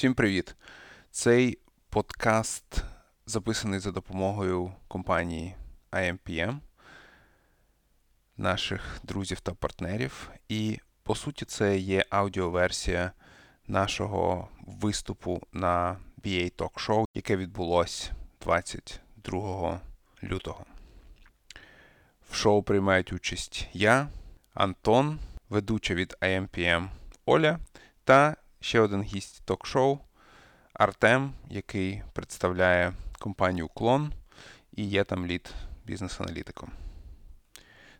Всім привіт! Цей подкаст записаний за допомогою компанії IMPM, наших друзів та партнерів. І, по суті, це є аудіоверсія нашого виступу на BA Talk Show, яке відбулось 22 лютого. В шоу приймають участь я, Антон, ведуча від IMPM Оля та ще один гість ток-шоу Артем, який представляє компанію Клон і є там лід бізнес-аналітиком.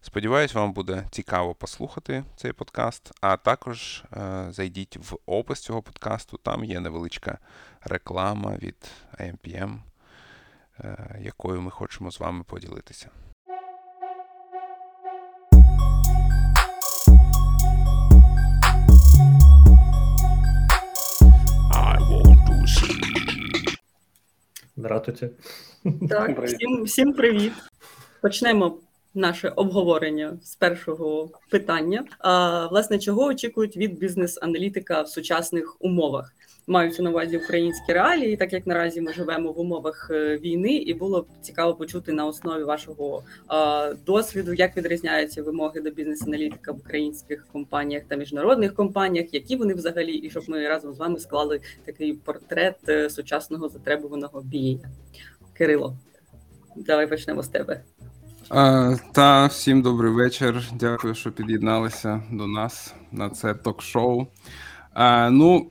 Сподіваюсь, вам буде цікаво послухати цей подкаст, а також е, зайдіть в опис цього подкасту, там є невеличка реклама від IMPM, е, якою ми хочемо з вами поділитися. Здравствуйте. Так, всім, всім привіт. Почнемо наше обговорення з першого питання. А, Власне, чого очікують від бізнес-аналітика в сучасних умовах? Маються на увазі українські реалії, так як наразі ми живемо в умовах е, війни, і було б цікаво почути на основі вашого досвіду, як відрізняються вимоги до бізнес-аналітика в українських компаніях та міжнародних компаніях, які вони взагалі, і щоб ми разом з вами склали такий портрет е, сучасного затребуваного бія. Кирило, давай почнемо з тебе. А, Та всім добрий вечір. Дякую, що під'єдналися до нас на це ток-шоу. А, Ну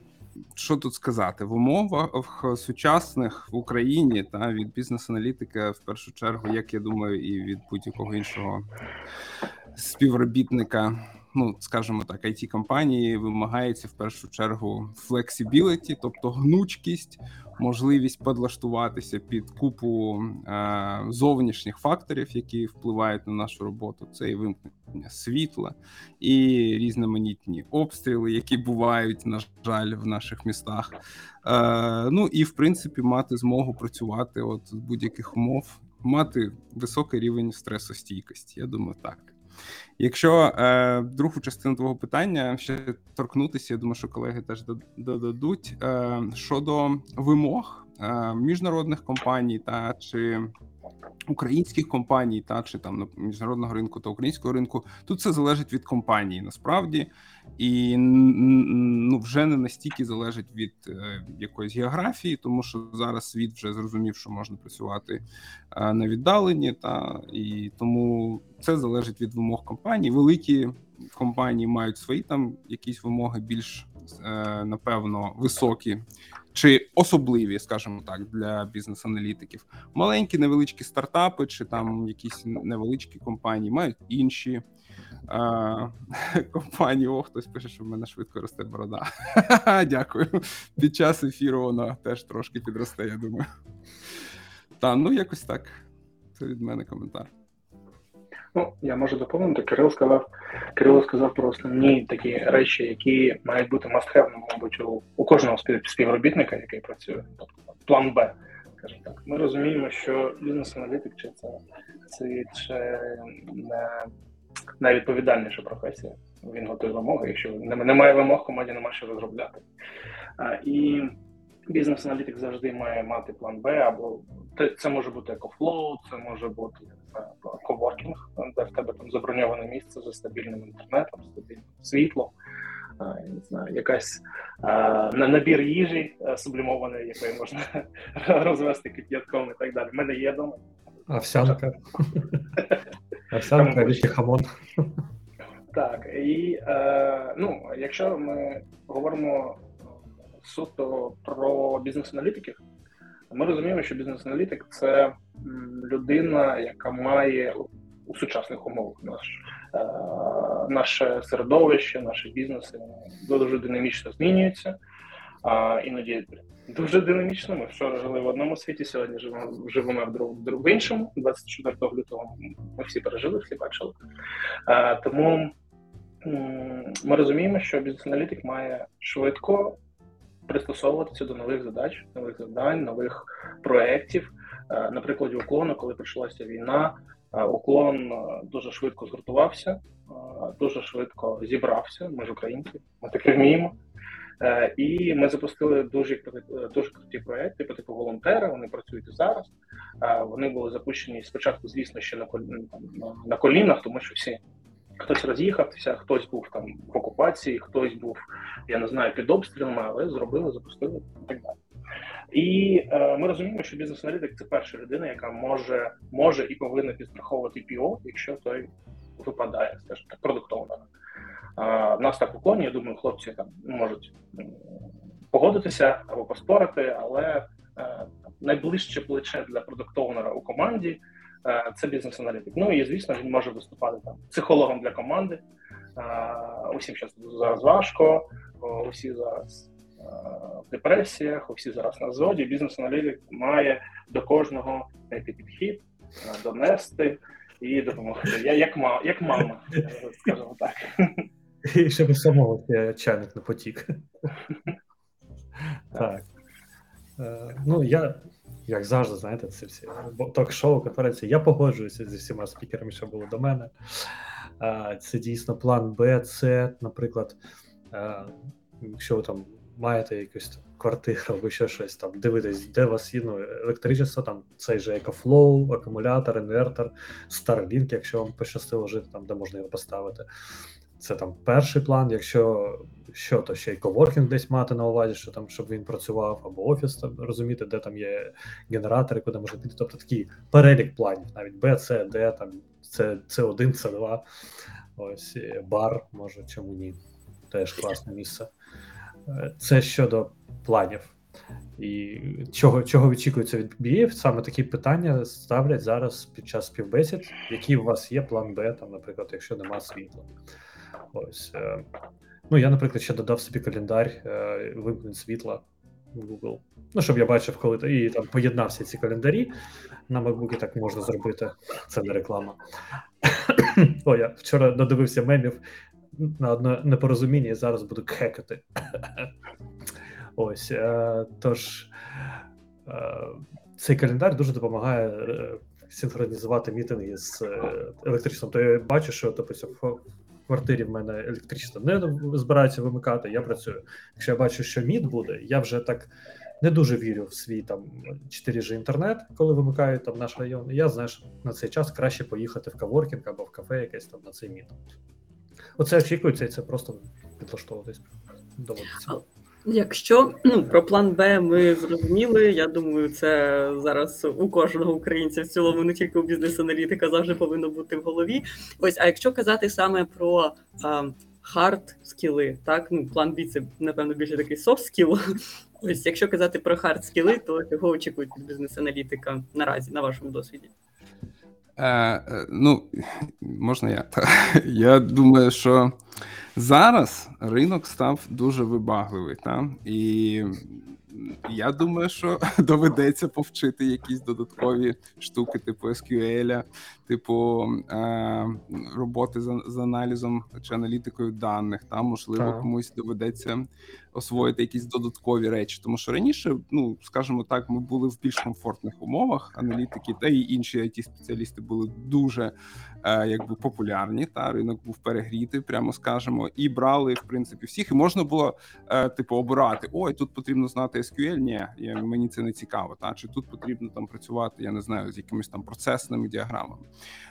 що тут сказати в умовах сучасних в Україні та від бізнес-аналітики, в першу чергу, як я думаю, і від будь-якого іншого співробітника. Ну, скажімо так, it компанії вимагається в першу чергу flexibility, тобто гнучкість можливість підлаштуватися під купу е, зовнішніх факторів, які впливають на нашу роботу. Це і вимкнення світла, і різноманітні обстріли, які бувають, на жаль, в наших містах. Е, Ну і в принципі мати змогу працювати от будь-яких умов, мати високий рівень стресостійкості. Я думаю, так. Якщо е, другу частину твого питання ще торкнутися, я думаю, що колеги теж додадуть. Е, щодо вимог міжнародних компаній та чи українських компаній, та чи там міжнародного ринку та українського ринку, тут все залежить від компанії насправді, і ну вже не настільки залежить від е, якоїсь географії, тому що зараз світ вже зрозумів, що можна працювати е, на віддаленні, та і тому це залежить від вимог компанії. Великі компанії мають свої там якісь вимоги більш е, напевно високі чи особливі, скажімо так, для бізнес-аналітиків. Маленькі невеличкі стартапи, чи там якісь невеличкі компанії мають інші компанії. О, хтось пише, що в мене швидко росте борода. Дякую. Під час ефіру вона теж трошки підросте. Я думаю. Та ну якось так. Це від мене коментар. Ну, я можу доповнити. Кирил сказав, Кирило сказав про основні такі речі, які мають бути must-have, мабуть, у, у кожного співробітника, який працює. Тобто план Б, скажімо так. Ми розуміємо, що бізнес-аналітик чи це це чи не найвідповідальніша професія. Він готує вимоги. Якщо немає вимог, команді немає що розробляти. А, І бізнес-аналітик завжди має мати план Б, або це може бути EcoFlow, це може бути коворкінг, де в тебе там заброньоване місце за стабільним інтернетом, стабільним світлом. Я не знаю, якась а, набір їжі сублімованої, якої можна розвести кип'ятком і так далі. У мене є дома. Овсянка. Овсянка, річі хамон. Так, і е, ну, якщо ми говоримо суто про бізнес-аналітиків, ми розуміємо, що бізнес-аналітик це людина, яка має у сучасних умовах наш, е, наше середовище, наші бізнеси дуже динамічно змінюються, а іноді дуже динамічно. Ми вчора жили в одному світі, сьогодні живемо живемо в друг, в іншому. 24 лютого ми всі пережили, всі бачили. Е, тому ми розуміємо, що бізнес-аналітик має швидко пристосовуватися до нових задач, нових завдань, нових проєктів. Е, на прикладі уклону, коли почалася війна, е, уклон е, дуже швидко згуртувався, дуже швидко зібрався. Ми ж українці, ми таке вміємо. І ми запустили дуже дуже круті проекти по типу волонтери. Вони працюють зараз. Вони були запущені спочатку, звісно, ще на колінах, тому що всі хтось роз'їхався, хтось був там в окупації, хтось був, я не знаю, під обстрілами, але зробили, запустили і так далі. І е, ми розуміємо, що бізнес-аналітик це перша людина, яка може може і повинна підстраховувати ПІО, якщо той випадає, скажімо так, продуктовно. Е, нас так у коні, я думаю, хлопці там можуть погодитися або поспорити, але е, найближче плече для продуктовнера у команді це бізнес-аналітик. Ну і звісно, він може виступати там психологом для команди. Е, усім зараз важко, усі зараз в депресіях, усі зараз на зоді. Бізнес-аналітик має до кожного знайти підхід, донести і допомогти. Я як мама, як мама, скажімо так. І щоб самого чайник не потік. Так. Е, ну, я, як завжди, знаєте, це всі ток-шоу, конференції. Я погоджуюся зі всіма спікерами, що були до мене. Це дійсно план Б, С, наприклад, якщо ви там маєте якусь квартиру або ще щось там, дивитесь, де у вас є ну, електричество, там цей же EcoFlow, акумулятор, інвертор, Starlink, якщо вам пощастило жити, там, де можна його поставити. Це там перший план. Якщо що, то ще й коворкінг десь мати на увазі, що там, щоб він працював, або офіс там розуміти, де там є генератори, куди можна піти. Тобто такий перелік планів, навіть Б, С, Д, там С, С1, С2, ось бар, може, чому ні. Теж класне місце. Е, це щодо планів. І чого чого очікується від BBA, саме такі питання ставлять зараз під час співбесід, який у вас є план Б, там, наприклад, якщо нема світла. Ось. Е, ну, я, наприклад, ще додав собі календар е, вимкнень світла в Google. Ну, щоб я бачив, коли і там поєднався ці календарі. На MacBook так можна зробити. Це не реклама. О, я вчора додивився мемів на одне непорозуміння і зараз буду хекати. Ось. Е, тож цей календар дуже допомагає синхронізувати мітинги з електричеством. То я бачу, що допустим, квартирі в мене електричество не збирається вимикати, я працюю. Якщо я бачу, що мід буде, я вже так не дуже вірю в свій там 4G інтернет, коли вимикають там наш район. Я знаю, що на цей час краще поїхати в каворкінг або в кафе, якесь там на цей мід. Оце очікується, і це просто підлаштовуватись доводиться. Якщо ну про план Б ми зрозуміли, я думаю, це зараз у кожного українця в цілому, не тільки у бізнес-аналітика, завжди повинно бути в голові. Ось, а якщо казати саме про hard skill и, так ну план Б це напевно більше такий soft skill. Ось, якщо казати про hard skill и, то чого очікують від бізнес-аналітика наразі на вашому досвіді? Е, е, Ну можна я я думаю, що. Зараз ринок став дуже вибагливий, та? і я думаю, що доведеться повчити якісь додаткові штуки, типу SQL, типу е, роботи з, з аналізом чи аналітикою даних. Та можливо, комусь доведеться освоїти якісь додаткові речі. Тому що раніше, ну скажімо так, ми були в більш комфортних умовах. Аналітики та і інші it спеціалісти були дуже е, якби популярні. Та ринок був перегрітий, прямо скажемо, і брали в принципі всіх. І можна було е, типу обирати: ой, тут потрібно знати SQL, Ні, я, мені це не цікаво. Та чи тут потрібно там працювати? Я не знаю з якимись там процесними діаграмами.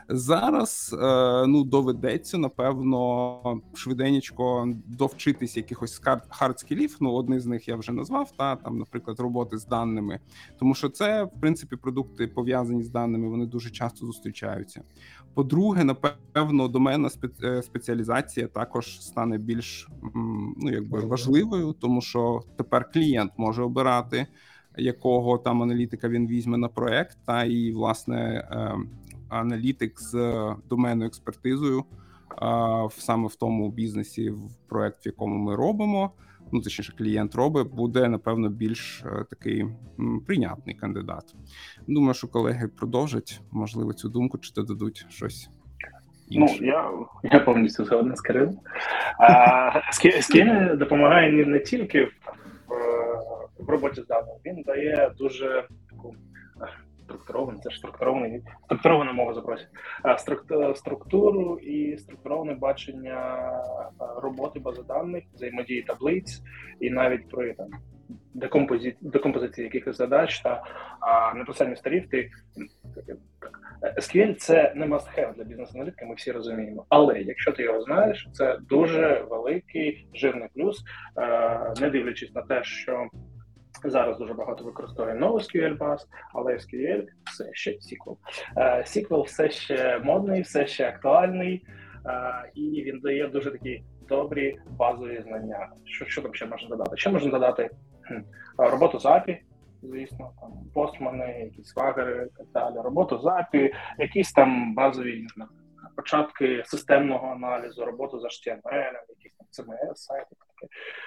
Зараз е, ну доведеться напевно швиденько довчитись якихось hard skill ів. Ну, одні з них я вже назвав. Та там, наприклад, роботи з даними, тому що це в принципі продукти пов'язані з даними. Вони дуже часто зустрічаються. По-друге, напевно, доменна е, спеціалізація також стане більш ну якби важливою, тому що тепер клієнт може обирати. Якого там аналітика він візьме на проект, та і власне е, аналітик з доменною експертизою саме в тому бізнесі, в проект, в якому ми робимо. Ну, точніше, клієнт робить, буде напевно більш е, такий прийнятний кандидат. Думаю, що колеги продовжать можливо цю думку чи додадуть щось. Ну. Я я повністю згоден з Кирилом. А Скіни допомагає не, не тільки в, в роботі з даними, він дає дуже таку структурований, це структурований, структурована мова запросить, структуру і структуроване бачення е, роботи бази даних, взаємодії таблиць, і навіть при там декомпозі... декомпозиції якихось задач та а, старів. Ти SQL – це не must-have для бізнес-аналітики, ми всі розуміємо. Але якщо ти його знаєш, це дуже великий жирний плюс, е, не дивлячись на те, що зараз дуже багато використовує NoSQL баз, але SQL все ще SQL. Е, SQL все ще модний, все ще актуальний, е, і він дає дуже такі добрі базові знання. Що, що там ще можна додати? Ще можна додати роботу з API, звісно, там постмани, якісь свагери і так далі. Роботу з API, якісь там базові початки системного аналізу, роботу з HTML, якісь там CMS, сайти.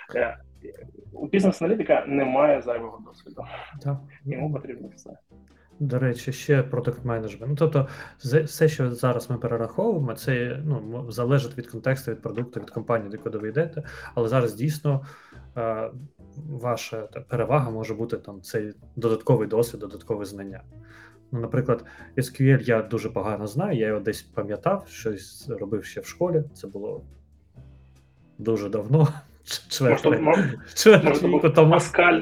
Таке. Е, У бізнес-аналітика немає зайвого досвіду. Так. Йому потрібно все. До речі, ще продакт менеджмент. Ну, тобто, все, що зараз ми перераховуємо, це ну, залежить від контексту, від продукту, від компанії, до куди ви йдете. Але зараз дійсно е, ваша перевага може бути там цей додатковий досвід, додаткове знання. Ну, наприклад, SQL я дуже погано знаю, я його десь пам'ятав, щось робив ще в школі. Це було дуже давно. Тому. Паскаль.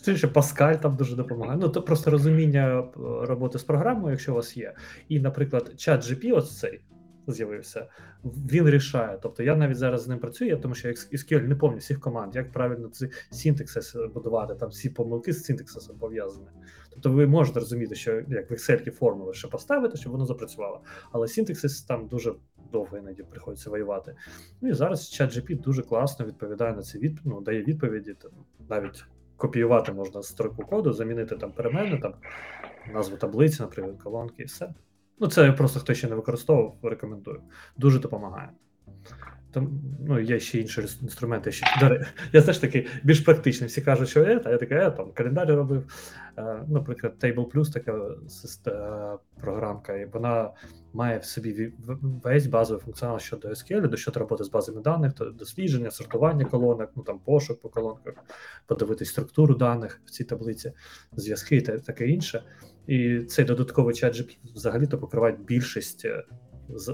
Це ще Паскаль там дуже допомагає. Ну, то просто розуміння е, роботи з програмою, якщо у вас є. І, наприклад, чат GP, ось цей з'явився, він рішає. Тобто я навіть зараз з ним працюю, тому що я SQL не пам'ятаю всіх команд, як правильно ці синтаксис будувати, там всі помилки з синтаксисом пов'язані. Тобто ви можете розуміти, що як в Excel формули ще поставити, щоб воно запрацювало. Але синтаксис там дуже довго іноді приходиться воювати. Ну і зараз ChatGPT дуже класно відповідає на ці відповіді, ну, дає відповіді там, навіть копіювати можна строку коду, замінити там перемени, там назву таблиці, наприклад, колонки, і все. Ну, це просто хто ще не використовував, рекомендую. Дуже допомагає. Там, ну, є ще інші інструменти. Ще, я теж такий більш практичний. Всі кажуть, що є, а я такий, я там календар робив. Е, наприклад, Table Plus така е, програмка, і вона має в собі весь базовий функціонал щодо SQL, до щодо роботи з базами даних, то дослідження, сортування колонок, ну там пошук по колонках, подивитись структуру даних в цій таблиці, зв'язки та таке інше. І цей додатковий чат взагалі-то покриває більшість, е,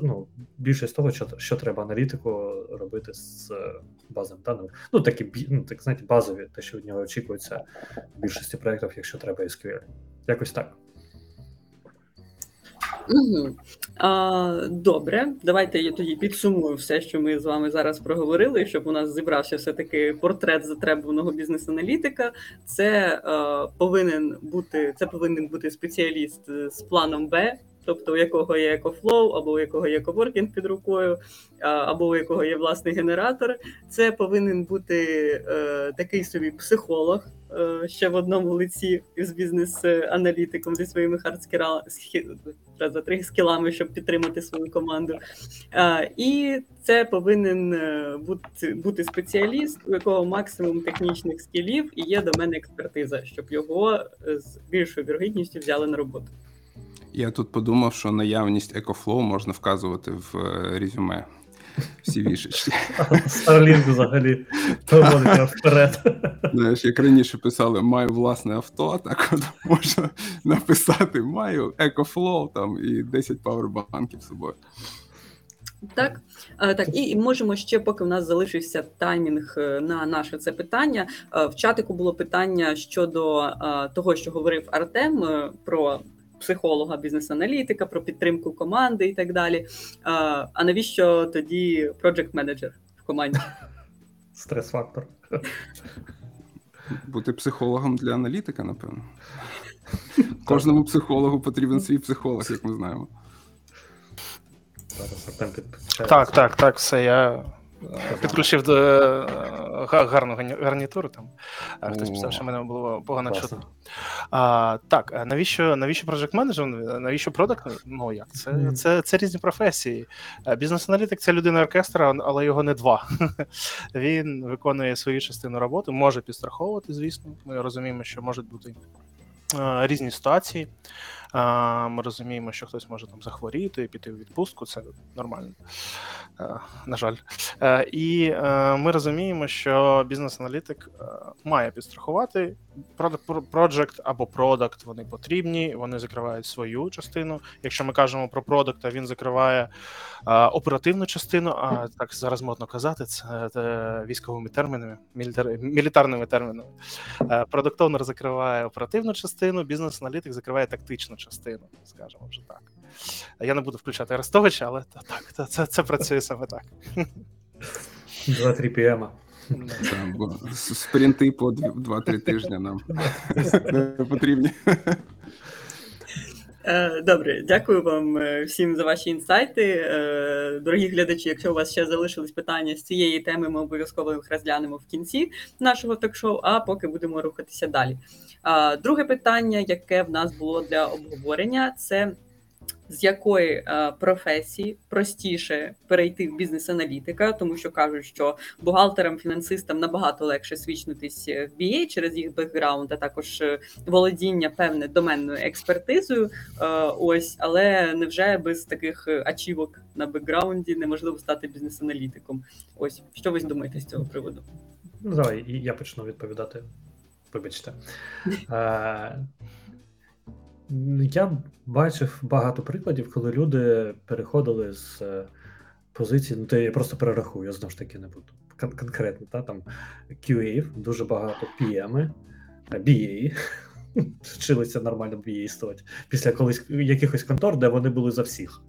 ну, більшість того, що, що треба аналітику робити з е, базами даних. Ну, такі ну, так, знаєте, базові, те, що від нього очікується в більшості проєктів, якщо треба SQL. Якось так. Угу. А, добре, давайте я тоді підсумую все, що ми з вами зараз проговорили, щоб у нас зібрався все-таки портрет затребуваного бізнес-аналітика. Це е, повинен бути це повинен бути спеціаліст з планом Б, тобто у якого є EcoFlow, або у якого є коворкінг під рукою, або у якого є власний генератор. Це повинен бути е, такий собі психолог. е, Ще в одному лиці з бізнес-аналітиком зі своїми хардскіла раз за три скілами, щоб підтримати свою команду. А, і це повинен е, бути, бути спеціаліст, у якого максимум технічних скілів і є до мене експертиза, щоб його е, з більшою вірогідністю взяли на роботу. Я тут подумав, що наявність EcoFlow можна вказувати в е, резюме. Всі вішечки. Starlink взагалі проводить його вперед. Знаєш, як раніше писали, маю власне авто, так от можна написати маю EcoFlow там і 10 павербанків з собою. Так, Е, так, і можемо ще, поки в нас залишився таймінг е, на наше це питання. В чатику було питання щодо того, що говорив Артем про психолога, бізнес-аналітика, про підтримку команди і так далі. Е, А навіщо тоді project менеджер в команді? Стрес-фактор. Бути психологом для аналітика, напевно. Кожному психологу потрібен свій психолог, як ми знаємо. Так, так, так, все. Я підключив до е, гарну гарнітуру там. Хтось писав, що мене було погано чутно. Так, навіщо навіщо project менеджер? Навіщо продакт? Ну як? Це, Мгм. це, це різні професії. Е, Бізнес-аналітик це людина оркестра, але його не два. Він виконує свою частину роботи, може підстраховувати, звісно. Ми розуміємо, що можуть бути е, різні ситуації. Е, Ми розуміємо, що хтось може там захворіти, піти у відпустку, це нормально, е, на жаль. Е, І е, ми розуміємо, що бізнес-аналітик має підстрахувати проджект або продакт. Вони потрібні, вони закривають свою частину. Якщо ми кажемо про продукт, він закриває е, оперативну частину. А так зараз модно казати, це, це військовими термінами, мілітар, мілітарними термінами. Продукт Owner закриває оперативну частину, бізнес-аналітик закриває тактичну частину, скажімо вже так. Я не буду включати Арестовича, але та- так, це, це, це працює саме так. 2-3 пм. Спринти по 2-3 тижні нам не потрібні. Е, Добре, дякую вам е, всім за ваші інсайти. Е, Дорогі глядачі, якщо у вас ще залишились питання з цієї теми, ми обов'язково їх розглянемо в кінці нашого ток-шоу, а поки будемо рухатися далі. Друге питання, яке в нас було для обговорення, це з якої е, професії простіше перейти в бізнес-аналітика, тому що кажуть, що бухгалтерам, фінансистам набагато легше свічнутись в BA через їх бекграунд, а також е, володіння певне доменною експертизою. Е, ось, але невже без таких ачівок на бекграунді неможливо стати бізнес-аналітиком? Ось що ви думаєте з цього приводу? Ну, давай, я почну відповідати. Вибачте. Я бачив багато прикладів, коли люди переходили з е, позиції, ну то я просто перерахую, я знову ж таки не буду кон- конкретно, та, там QA, дуже багато PM, BA, вчилися нормально BA-стувати, після колись якихось контор, де вони були за всіх.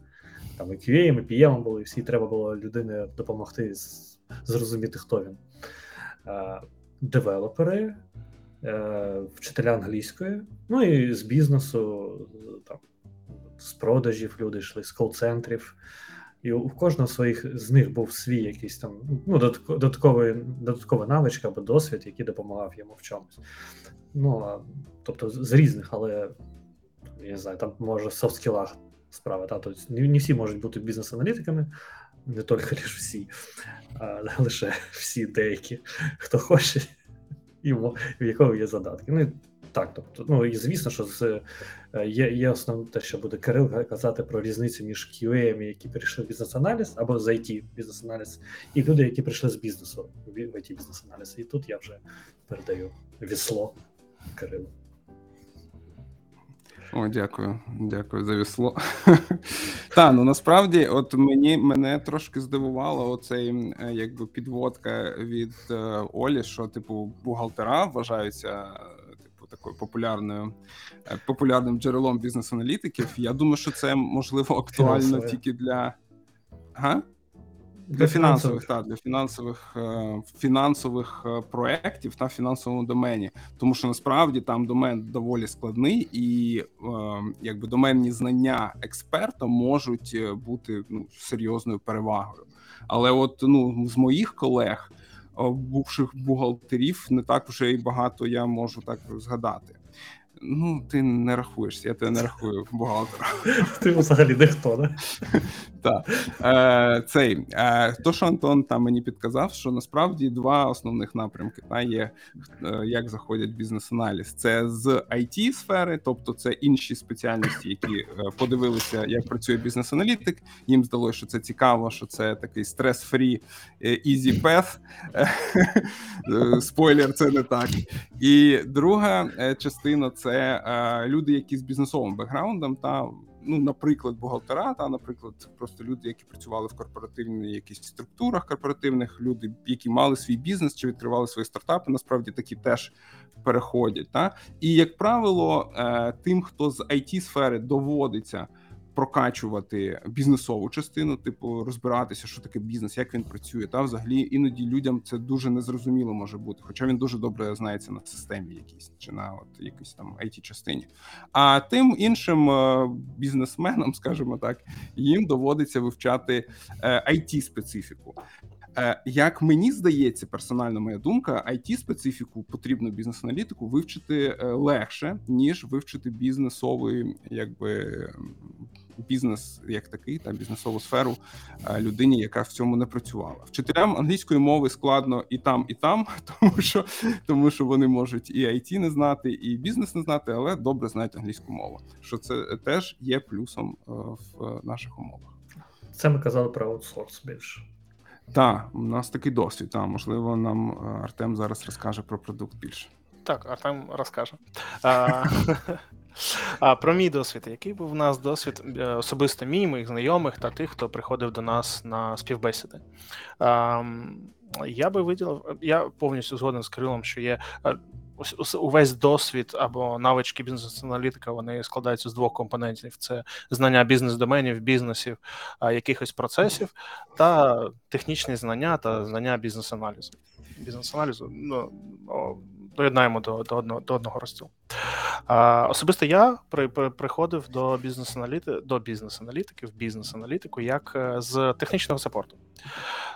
Там і QA, і PM були, і всі треба було людині допомогти зрозуміти, хто він. Е, Девелопери, вчителя англійської, ну і з бізнесу, там, з продажів люди йшли, з кол-центрів. І у кожного своїх з них був свій якийсь там ну, додатковий, додаткова навичка або досвід, який допомагав йому в чомусь. Ну, а, тобто з різних, але я не знаю, там може в софт-скілах справа. Та? Тобто, не, не всі можуть бути бізнес-аналітиками, не тільки лише всі, а лише всі деякі, хто хоче, і в якого є задатки. Ну, так, тобто, ну і звісно, що з, е, є, є основне те, що буде Кирил казати про різницю між QA, які прийшли в бізнес-аналіз або з IT бізнес-аналіз, і люди, які прийшли з бізнесу в IT бізнес-аналіз. І тут я вже передаю вісло Кирилу. О, дякую, дякую за вісло. Та ну насправді, от мені мене трошки здивувало оцей е, якби підводка від е, Олі, що типу бухгалтера вважаються е, типу такою популярною популярним джерелом бізнес-аналітиків. Я думаю, що це можливо актуально тільки для. Ага? Для фінансових, так, для фінансових е, фінансових е, проєктів на фінансовому домені, тому що насправді там домен доволі складний, і е, якби доменні знання експерта можуть е, бути ну серйозною перевагою. Але от ну з моїх колег, е, бувших бухгалтерів, не так вже і багато я можу так згадати. Ну, ти не рахуєшся, я тебе не рахую бухгалтером. Ти взагалі ніхто, да? Так. Е, цей, е, то, що Антон там мені підказав, що насправді два основних напрямки та, є, е, як заходять бізнес-аналіз. Це з it сфери, тобто це інші спеціальності, які подивилися, як працює бізнес-аналітик. Їм здалося, що це цікаво, що це такий стрес-фрі easy path. Спойлер, це не так. І друга частина це люди, які з бізнесовим бекграундом, та ну, наприклад, бухгалтера, та, наприклад, просто люди, які працювали в корпоративних якісь структурах корпоративних, люди, які мали свій бізнес чи відкривали свої стартапи, насправді такі теж переходять. Та? І як правило, е, тим, хто з it сфери доводиться. Прокачувати бізнесову частину, типу розбиратися, що таке бізнес, як він працює. Та взагалі іноді людям це дуже незрозуміло може бути, хоча він дуже добре знається на системі, якійсь чи на от якійсь там it частині. А тим іншим е, бізнесменам, скажімо так, їм доводиться вивчати it специфіку. Е, Як мені здається, персональна моя думка, it специфіку потрібно бізнес-аналітику вивчити е, легше, ніж вивчити бізнесовий, якби бізнес як такий, та бізнесову сферу е, людині, яка в цьому не працювала. Вчителям англійської мови складно і там, і там, тому що тому що вони можуть і IT не знати, і бізнес не знати, але добре знають англійську мову. Що це теж є плюсом е, в наших умовах. Це ми казали про аутсорс більше. Так, у нас такий досвід. Та можливо, нам е, Артем зараз розкаже про продукт більше. Так, Артем розкаже. А, Про мій досвід. Який був у нас досвід е, особисто мій, моїх знайомих та тих, хто приходив до нас на співбесіди? А, я би виділив, я повністю згоден з Кирилом, що є е, увесь досвід або навички бізнес-аналітика вони складаються з двох компонентів: це знання бізнес-доменів, бізнесів, якихось процесів, та технічні знання та знання бізнес-аналізу. Бізнес-аналізу ну, доєднаємо до до, одного до одного розділу. А, Особисто я при, при, приходив до бізнес-аналіти до бізнес-аналітиків, бізнес-аналітику як е, з технічного саппорту.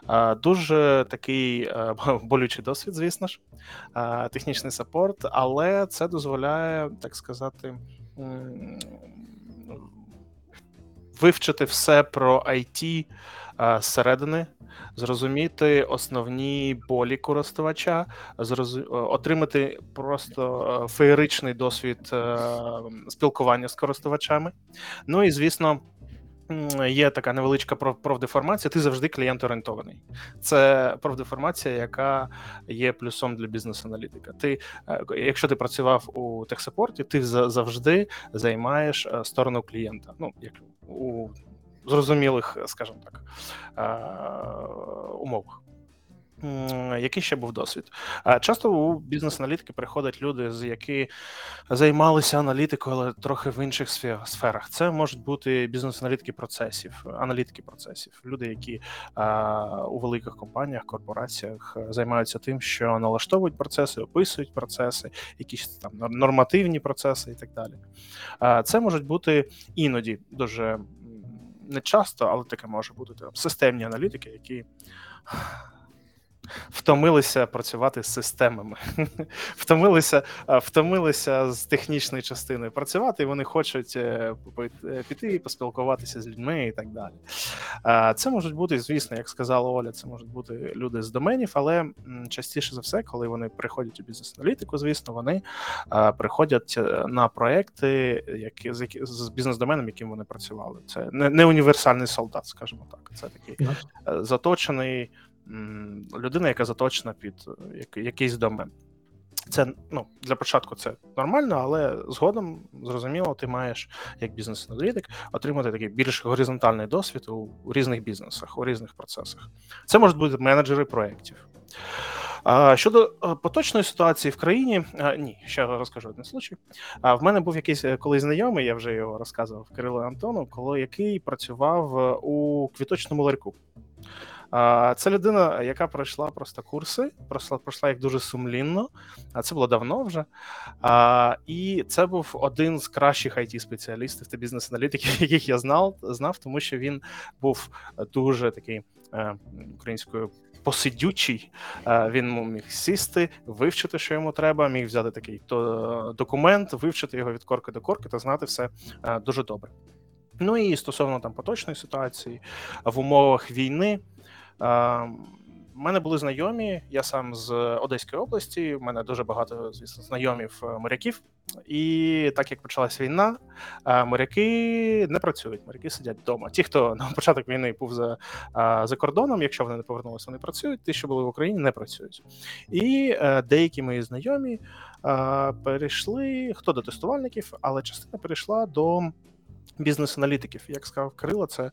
А, Дуже такий е, болючий досвід, звісно ж, а, технічний саппорт, але це дозволяє, так сказати, вивчити все про IT зсередини зрозуміти основні болі користувача, зроз... отримати просто е, феєричний досвід е, спілкування з користувачами. Ну і звісно. Є така невеличка профдеформація, ти завжди клієнт-орієнтований. Це профдеформація, яка є плюсом для бізнес-аналітика. Ти, е, Якщо ти працював у техсапорті, ти завжди займаєш сторону клієнта. Ну, як у зрозумілих, скажімо так, умовах. Який ще був досвід? Часто у бізнес-аналітики приходять люди, з які займалися аналітикою, але трохи в інших сферах. Це можуть бути бізнес-аналітики процесів, аналітики процесів, люди, які у великих компаніях, корпораціях займаються тим, що налаштовують процеси, описують процеси, якісь там нормативні процеси і так далі. Це можуть бути іноді дуже не часто, але таке може бути там системні аналітики, які втомилися працювати з системами, втомилися втомилися з технічною частиною працювати, і вони хочуть е, е, піти і поспілкуватися з людьми і так далі. Це можуть бути, звісно, як сказала Оля, це можуть бути люди з доменів, але частіше за все, коли вони приходять у бізнес-аналітику, звісно, вони приходять е, на проекти, які з які з бізнес-доменом, яким вони працювали. Це не, не універсальний солдат, скажімо так. Це такий заточений людина, яка заточена під е, якийсь домен. Це ну для початку це нормально, але згодом зрозуміло, ти маєш як бізнес-аналітик отримати такий більш горизонтальний досвід у, різних бізнесах, у різних процесах. Це можуть бути менеджери проєктів. Щодо е, поточної ситуації в країні, ні, ще розкажу один случай. В мене був якийсь е, колись знайомий, я вже його розказував Кирилу Антону, коли який працював у квіточному ларьку. Це людина, яка пройшла просто курси, пройшла пройшла їх дуже сумлінно, а це було давно вже. А, І це був один з кращих it спеціалістів та бізнес-аналітиків, яких я знав, знав, тому що він був дуже такий е, українською. Посидючий, е, він міг сісти, вивчити, що йому треба, міг взяти такий документ, вивчити його від корки до корки та знати все е, дуже добре. Ну і стосовно там поточної ситуації в умовах війни. У мене були знайомі, я сам з Одеської області. У мене дуже багато, звісно, знайомів е, моряків. І так як почалась війна, е, моряки не працюють, моряки сидять вдома. Ті, хто на початок війни був за за кордоном, якщо вони не повернулися, вони працюють. Ті, що були в Україні, не працюють. І е, деякі мої знайомі перейшли хто до тестувальників, але частина перейшла до бізнес-аналітиків. Як сказав Кирило, це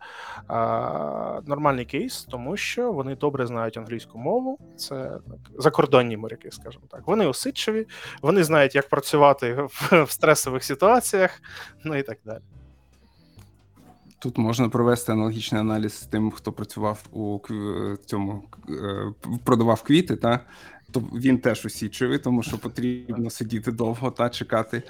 а, нормальний кейс, тому що вони добре знають англійську мову. Це так, закордонні моряки, скажімо так. Вони усидчиві, вони знають, як працювати в, в стресових ситуаціях, ну і так далі. Тут можна провести аналогічний аналіз з тим, хто працював у цьому е, продавав квіти, та то він теж усічивий, тому що потрібно сидіти довго та чекати.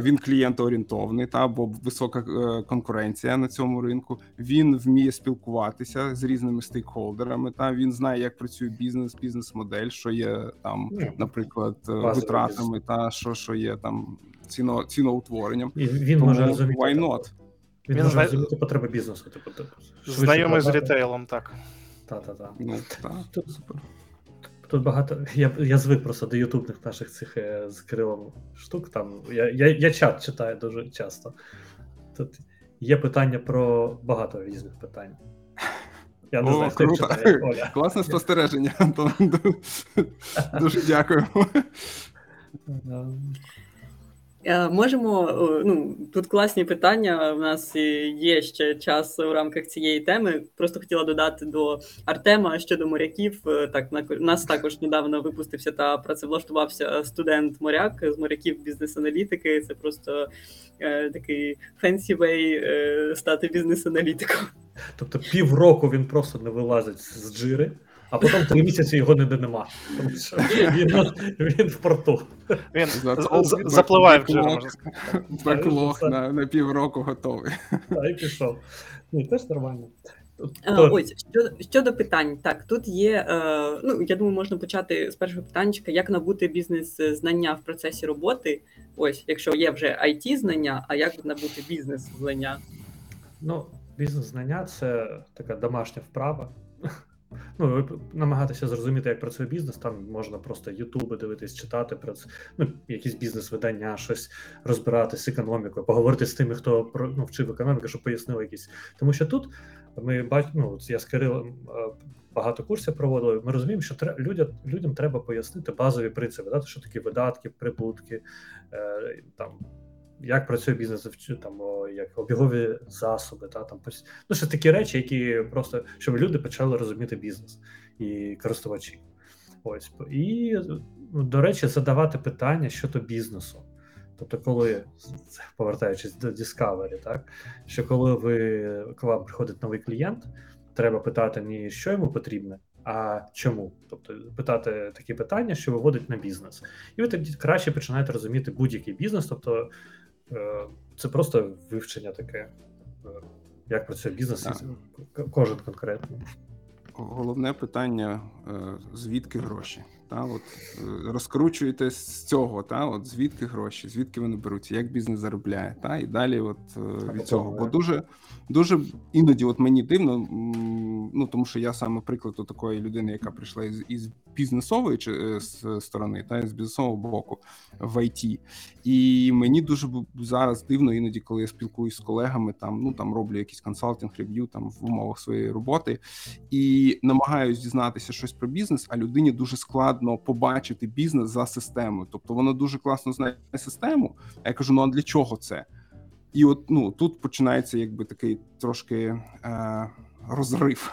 Він клієнтоорієнтовний, та бо висока е, конкуренція на цьому ринку. Він вміє спілкуватися з різними стейкхолдерами. Та він знає, як працює бізнес, бізнес-модель, що є там, ну, наприклад, е, витратами, та що що є там ціно ціноутворенням. Він тому може why not? Він, Він може знає- розуміти потреби бізнесу. Типу, типу, Знайомий з рітейлом, так. Та-та-та. Ну так, Тут- супер. Тут багато. Я, я звик просто до ютубних наших цих е, з крилом штук. Там я, я, я чат читаю дуже часто. Тут є питання про багато різних питань. Я не О, знаю, хто читає, Оля. Класне спостереження, Антон. Дуже дякую. Е, Можемо е, ну тут класні питання. У нас є ще час у рамках цієї теми. Просто хотіла додати до Артема щодо моряків. Е, Так на у нас також недавно випустився та працевлаштувався студент моряк з моряків бізнес-аналітики. Це просто е, такий fancy way е, стати бізнес-аналітиком. Тобто півроку він просто не вилазить з джири, а потім три місяці його ніде нема. Тому що він, він в порту. Він запливає в беклог- джир, можна сказати. Беклог на, на півроку готовий. Та, і пішов. Ні, теж нормально. Е, Ось щодо, щодо питань, так тут є. Е, ну я думаю, можна почати з першого питання, як набути бізнес-знання в процесі роботи. Ось, якщо є вже it знання, а як набути бізнес-знання? Ну, бізнес-знання це така домашня вправа. Ну, намагатися зрозуміти, як працює бізнес, там можна просто ютуби дивитись, читати про ну, якісь бізнес-видання, щось розбиратись з економікою, поговорити з тими, хто ну, вчив економіку, щоб пояснили якісь. Тому що тут ми бачимо, ну, я з Кирилом багато курсів проводили. Ми розуміємо, що тре- людям, людям треба пояснити базові принципи, да, що такі видатки, прибутки, е, там як працює бізнес, там як обігові засоби, та там ну, що такі речі, які просто щоб люди почали розуміти бізнес і користувачі. Ось і ну, до речі, задавати питання щодо бізнесу. Тобто, коли повертаючись до Discovery, так що коли ви к вам приходить новий клієнт, треба питати не що йому потрібно, а чому. Тобто питати такі питання, що виводить на бізнес, і ви тоді краще починаєте розуміти будь-який бізнес. Тобто це просто вивчення таке, е, як працює бізнес, Так. кожен конкретно. Головне питання: е, звідки гроші? Та от е, розкручуєте з цього, та от звідки гроші, звідки вони беруться, як бізнес заробляє, та і далі, от е, від цього. Бо дуже дуже іноді, от мені дивно, ну тому що я саме приклад такої людини, яка прийшла із, із бізнесової чи е, з сторони, та з бізнесового боку в IT. І мені дуже зараз дивно іноді, коли я спілкуюсь з колегами, там ну там роблю якийсь консалтинг, рев'ю там в умовах своєї роботи, і намагаюсь дізнатися щось про бізнес, а людині дуже складно побачити бізнес за системою. Тобто вона дуже класно знає систему. А я кажу: ну а для чого це? І от ну тут починається якби такий трошки е, розрив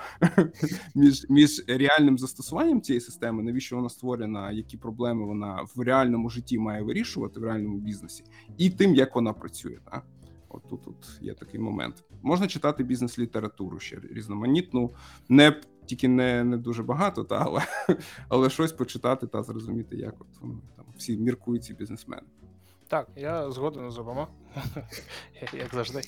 між, між реальним застосуванням цієї системи, навіщо вона створена, які проблеми вона в реальному житті має вирішувати в реальному бізнесі, і тим, як вона працює. Так? От тут, тут є такий момент. Можна читати бізнес-літературу ще різноманітну, не тільки не, не дуже багато, та але, але щось почитати та зрозуміти, як от вони там всі міркують ці бізнесмени. Так, я згоден з обома. Як завжди.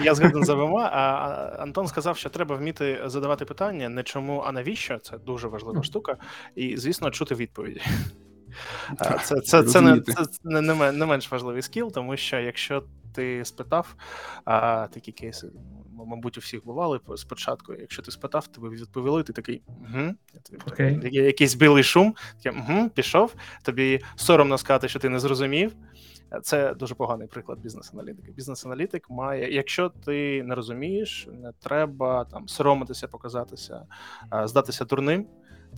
Я згоден з обома. А Антон сказав, що треба вміти задавати питання не чому, а навіщо. Це дуже важлива штука. І, звісно, чути відповіді. Так, Це, це, це, не, це не не менш важливий скіл, тому що якщо ти спитав, а, такі кейси, мабуть, у всіх бували спочатку. Якщо ти спитав, тобі відповіли, ти такий угу. Окей. Якийсь білий шум, таке, угу, пішов, тобі соромно сказати, що ти не зрозумів. Це дуже поганий приклад бізнес-аналітики. Бізнес-аналітик має, якщо ти не розумієш, не треба там соромитися, показатися, здатися дурним.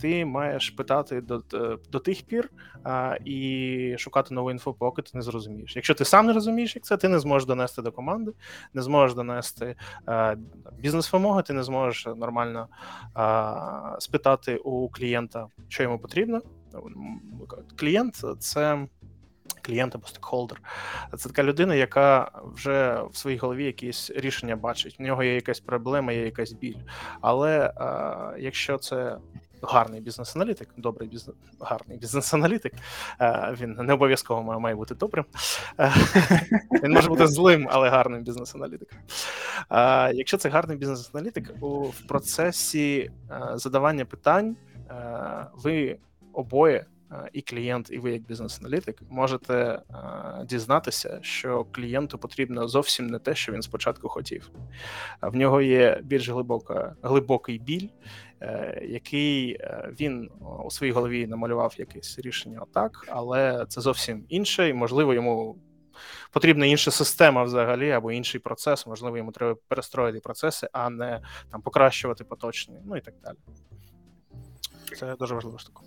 Ти маєш питати до, до, до тих пір а, і шукати нову інфу, поки ти не зрозумієш. Якщо ти сам не розумієш, як це, ти не зможеш донести до команди, не зможеш донести а, бізнес-вимоги, ти не зможеш нормально а, спитати у клієнта, що йому потрібно. Клієнт це клієнт або стейкхолдер. Це така людина, яка вже в своїй голові якісь рішення бачить. В нього є якась проблема, є якась біль. Але а, якщо це гарний бізнес-аналітик, добрий бізнес, гарний бізнес-аналітик, він не обов'язково має, має бути добрим. Е, Він може бути злим, але гарним бізнес-аналітиком. Якщо це гарний бізнес-аналітик, в процесі е, задавання питань е, ви обоє і клієнт, і ви, як бізнес-аналітик, можете дізнатися, що клієнту потрібно зовсім не те, що він спочатку хотів. В нього є більш глибока, глибокий біль, який він у своїй голові намалював якесь рішення отак, але це зовсім інше, і можливо йому потрібна інша система взагалі або інший процес. Можливо, йому треба перестроїти процеси, а не там покращувати поточні, ну і так далі. Це дуже важлива штука.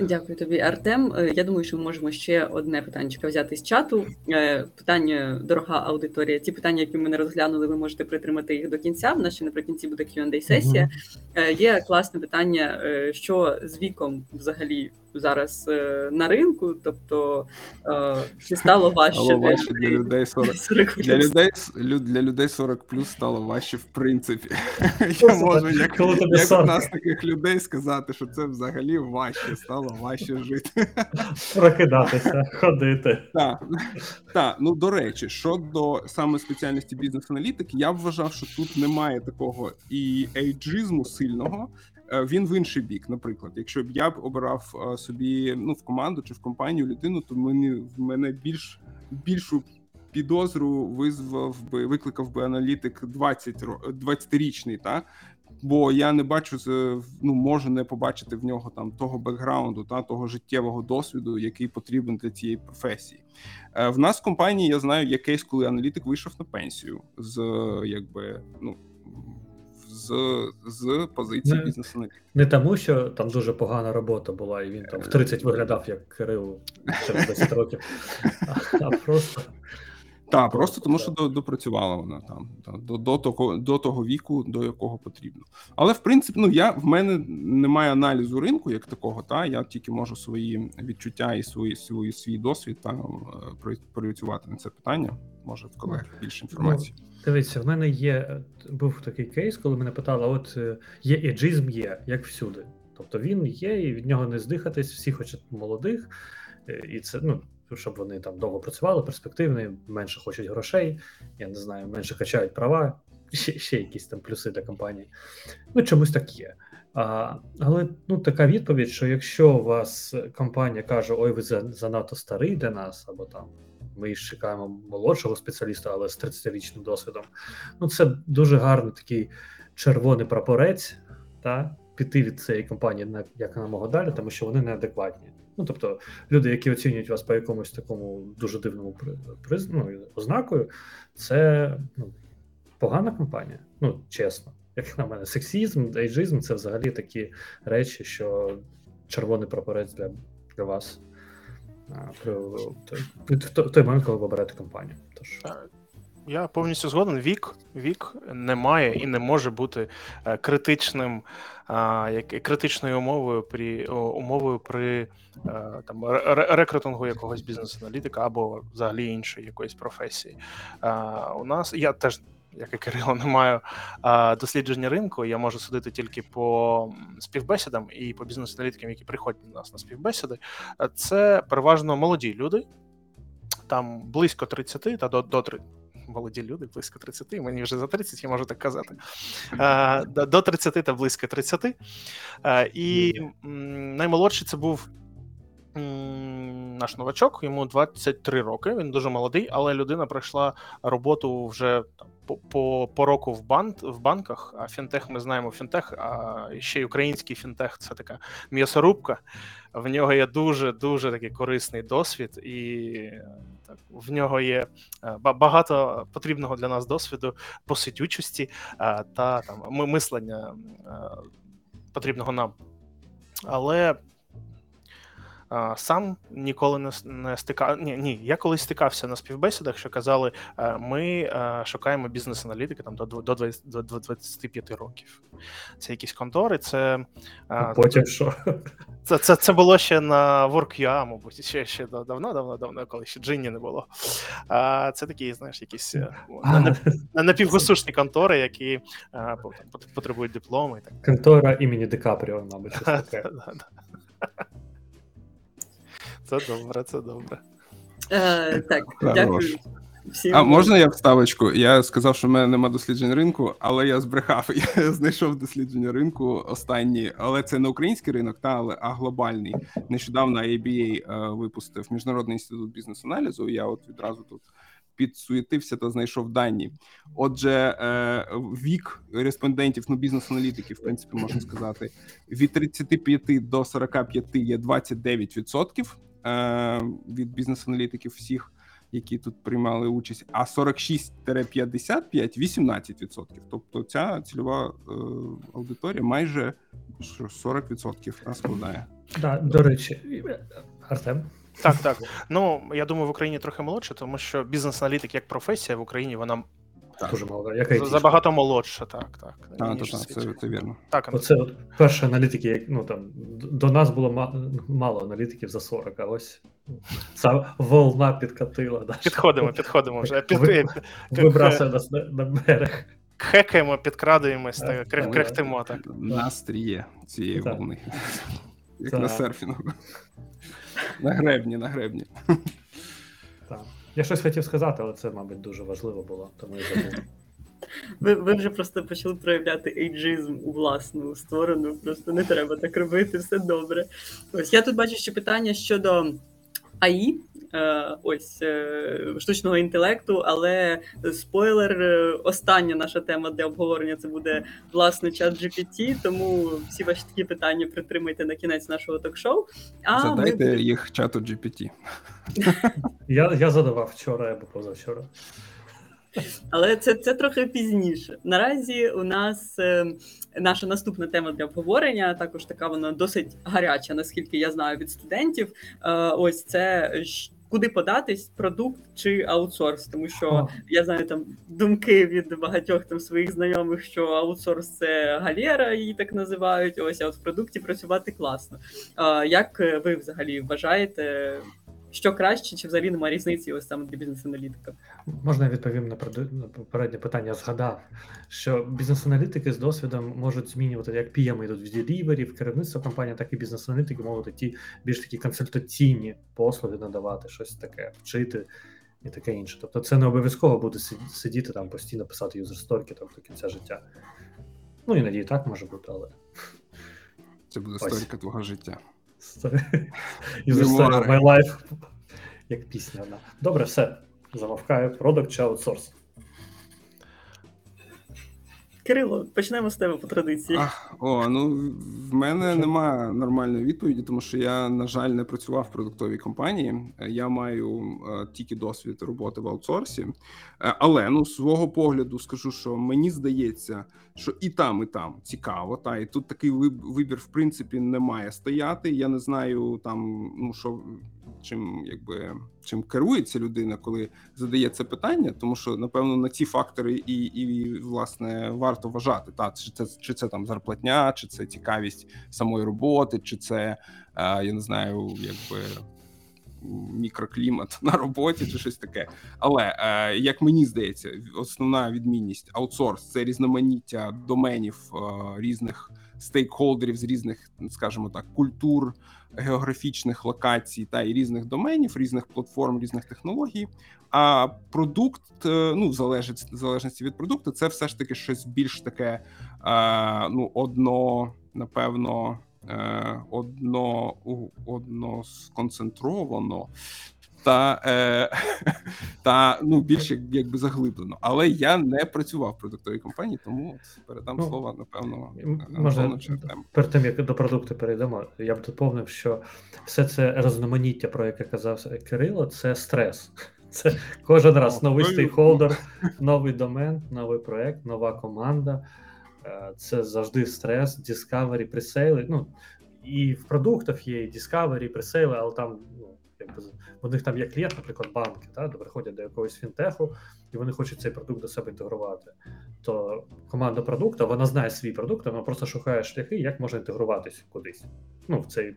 Дякую тобі, Артем. Е, я думаю, що ми можемо ще одне питання взяти з чату. Е, питання, дорога аудиторія. Ті питання, які ми не розглянули, ви можете притримати їх до кінця. В нас ще наприкінці буде qa сесія. Uh-huh. Є класне питання, що з віком взагалі зараз на ринку, тобто чи стало важче, стало важче для людей 40 для людей для людей 40 плюс стало важче в принципі. Я можу як, як у нас таких людей сказати, що це взагалі важче стало важче жити. Прокидатися, ходити. Так, так, ну до речі, щодо саме спеціальності бізнес-аналітик, я вважав, що тут немає такого і ейджизму сильного. Е, він в інший бік, наприклад, якщо б я б обирав е, собі ну в команду чи в компанію людину, то мені в мене більш більшу підозру визвав би викликав би аналітик 20 20-річний, та бо я не бачу ну можу не побачити в нього там того бекграунду, та того життєвого досвіду, який потрібен для цієї професії. Е, в нас в компанії я знаю є кейс, коли аналітик вийшов на пенсію з якби ну з з позиції бізнесу. Не тому, що там дуже погана робота була, і він там в 30 виглядав як Кирил через 10 років, а просто. Так, просто тому, що допрацювала вона там до до того до того віку, до якого потрібно. Але в принципі, ну я в мене немає аналізу ринку як такого. Та я тільки можу свої відчуття і свої свої свій досвід там е, проєктувати на це питання. Може в колег більше інформації. Дивіться, в мене є був такий кейс, коли мене питали: от е, є еджизм є, як всюди. Тобто він є, і від нього не здихатись, всі хочуть молодих, е, і це ну. Щоб вони там довго працювали, перспективні, менше хочуть грошей, я не знаю, менше качають права, ще ще якісь там плюси для компанії. Ну, чомусь так є. А, Але ну, така відповідь: що якщо у вас компанія каже, ой, ви занадто старий для нас, або там ми чекаємо молодшого спеціаліста, але з 30-річним досвідом. Ну, це дуже гарний такий червоний прапорець, та піти від цієї компанії на як намога далі, тому що вони неадекватні. Ну тобто, люди, які оцінюють вас по якомусь такому дуже дивному приз, ну, ознакою, це ну, погана компанія. Ну чесно, як на мене, сексізм, ейджизм це взагалі такі речі, що червоний прапорець для, для вас в той момент, коли ви оберете компанію. Тож. Я повністю згоден. Вік вік не має і не може бути е, критичним як критичною умовою при умовою при е, там рекрутингу якогось бізнес-аналітика або взагалі іншої якоїсь професії. У нас я теж як і Кирило, не маю а, дослідження ринку. Я можу судити тільки по співбесідам і по бізнес-аналітикам, які приходять до нас на співбесіди. Це переважно молоді люди, там близько 30 та до до 30. Молоді люди, близько 30, мені вже за 30, я можу так казати. До 30 та близько 30. І наймолодший це був наш новачок, йому 23 роки. Він дуже молодий, але людина пройшла роботу вже там по по, по року в банк в банках. А фінтех ми знаємо фінтех, а ще й український фінтех це така м'ясорубка. В нього є дуже дуже такий корисний досвід, і так в нього є е, багато потрібного для нас досвіду посидючості е, та там мислення е, потрібного нам. Але Сам ніколи не не стикав. Ні, ні, я колись стикався на співбесідах, що казали, «Е, ми е, шукаємо бізнес-аналітики там до до, 20, до 25 років. Це якісь контори. Це а потім що? Це це, це було ще на WorkUA, мабуть, ще ще давно, давно, давно, коли ще Джинні не було. А, Це такі, знаєш, якісь е, напівгосушні контори, які потребують дипломи. І так. Контора імені Ди Капріо, мабуть. Це добре, це добре. Е, Так, дякую. Всім А можна я вставочку? Я сказав, що в мене нема досліджень ринку, але я збрехав. Я знайшов дослідження ринку останні, але це не український ринок, та але а глобальний. Нещодавно ABA е, випустив міжнародний інститут бізнес-аналізу. Я от відразу тут підсуетився та знайшов дані. Отже, е, вік респондентів, ну бізнес-аналітиків, в принципі, можна сказати, від 35 до 45 є 29% е, від бізнес-аналітиків всіх які тут приймали участь, а 46-55 – 18%. Тобто ця цільова е, аудиторія майже 40% складає. Да, до речі, Артем. Так, так. Ну я думаю, в Україні трохи молодше, тому що бізнес-аналітик як професія в Україні вона Так. Дуже мало. Яка забагато молодша. Так, так. Та, ніж та, в та, це, це вірно. Так, Андрій. Оце от перші аналітики, як ну там д- до нас було ма- мало аналітиків за 40, а ось ця волна підкатила. Да, підходимо, підходимо вже. Під, Ви- під- Вибрасує нас на, на берег. хекаємо, підкрадуємось, Так, так, крих- так. кряхтимо так. Настрій є цієї Так. волни. Як Так. на серфінгу. На гребні, на гребні. Я щось хотів сказати, але це, мабуть, дуже важливо було, тому я забув. Ви, ви вже просто почали проявляти ейджизм у власну сторону. Просто не треба так робити, все добре. Ось я тут бачу ще питання щодо АІ, ось е, штучного інтелекту, але спойлер, е, остання наша тема для обговорення це буде власне чат GPT, тому всі ваші такі питання притримайте на кінець нашого ток-шоу. А Задайте будемо- їх чату GPT. Я, я задавав вчора або позавчора. Але це, це трохи пізніше. Наразі у нас е, наша наступна тема для обговорення, також така вона досить гаряча, наскільки я знаю від студентів. Е, ось це куди податись, продукт чи аутсорс, тому що я знаю там думки від багатьох там своїх знайомих, що аутсорс це галера, її так називають. Ось а от в продукті працювати класно. Як е, ви взагалі вважаєте? Що краще, чи взагалі немає різниці ось саме для бізнес-аналітика? Можна я відповім на попереднє питання. Я згадав, що бізнес-аналітики з досвідом можуть змінювати як PM йдуть в delivery, в керівництво компанії, так і бізнес-аналітики можуть ті більш такі консультаційні послуги надавати, щось таке, вчити і таке інше. Тобто це не обов'язково буде сидіти там постійно писати юзер-сторки там, до кінця життя. Ну, іноді і так може бути, але Це буде Ось. сторіка твого життя. Of my life. Як пісня. Добре, все. Замовкаю. Продукт чи аутсорс. Кирило, почнемо з тебе по традиції. Ах, о, ну в мене немає нормальної відповіді, тому що я, на жаль, не працював в продуктовій компанії. Я маю е, тільки досвід роботи в аутсорсі. Е, але ну, свого погляду скажу, що мені здається, що і там, і там цікаво. Та і тут такий вибір, в принципі, не має стояти. Я не знаю там, ну що чим якби чим керується людина, коли задає це питання, тому що напевно на ці фактори і, і власне варто вважати. Та чи це чи це там зарплатня, чи це цікавість самої роботи, чи це е, я не знаю, якби. Мікроклімат на роботі чи щось таке, але е, як мені здається, основна відмінність аутсорс це різноманіття доменів е, різних стейкхолдерів з різних, скажімо так, культур, географічних локацій та і різних доменів, різних платформ, різних технологій. А продукт, е, ну, залежить в залежності від продукту, це все ж таки щось більш таке, е, ну, одно, напевно, е, одно, одно сконцентровано. Та, е, та ну більше якби заглиблено, але я не працював в продуктовій компанії, тому от передам Ну, слово напевно М- Антону Може, чи Артему. перед тим як до продукту перейдемо, я б доповнив, що все це розноманіття, про яке казав Кирило, це стрес. Це кожен раз О, новий стейкхолдер, новий домен, новий проект, нова команда. Е, Це завжди стрес, discovery, пресейли. Ну і в продуктах є і discovery, і пресейли, але там якби у них там є клієнт, наприклад, банки, та, де приходять до якогось фінтеху, і вони хочуть цей продукт до себе інтегрувати. То команда продукту, вона знає свій продукт, вона просто шукає шляхи, як можна інтегруватися кудись. Ну, в цей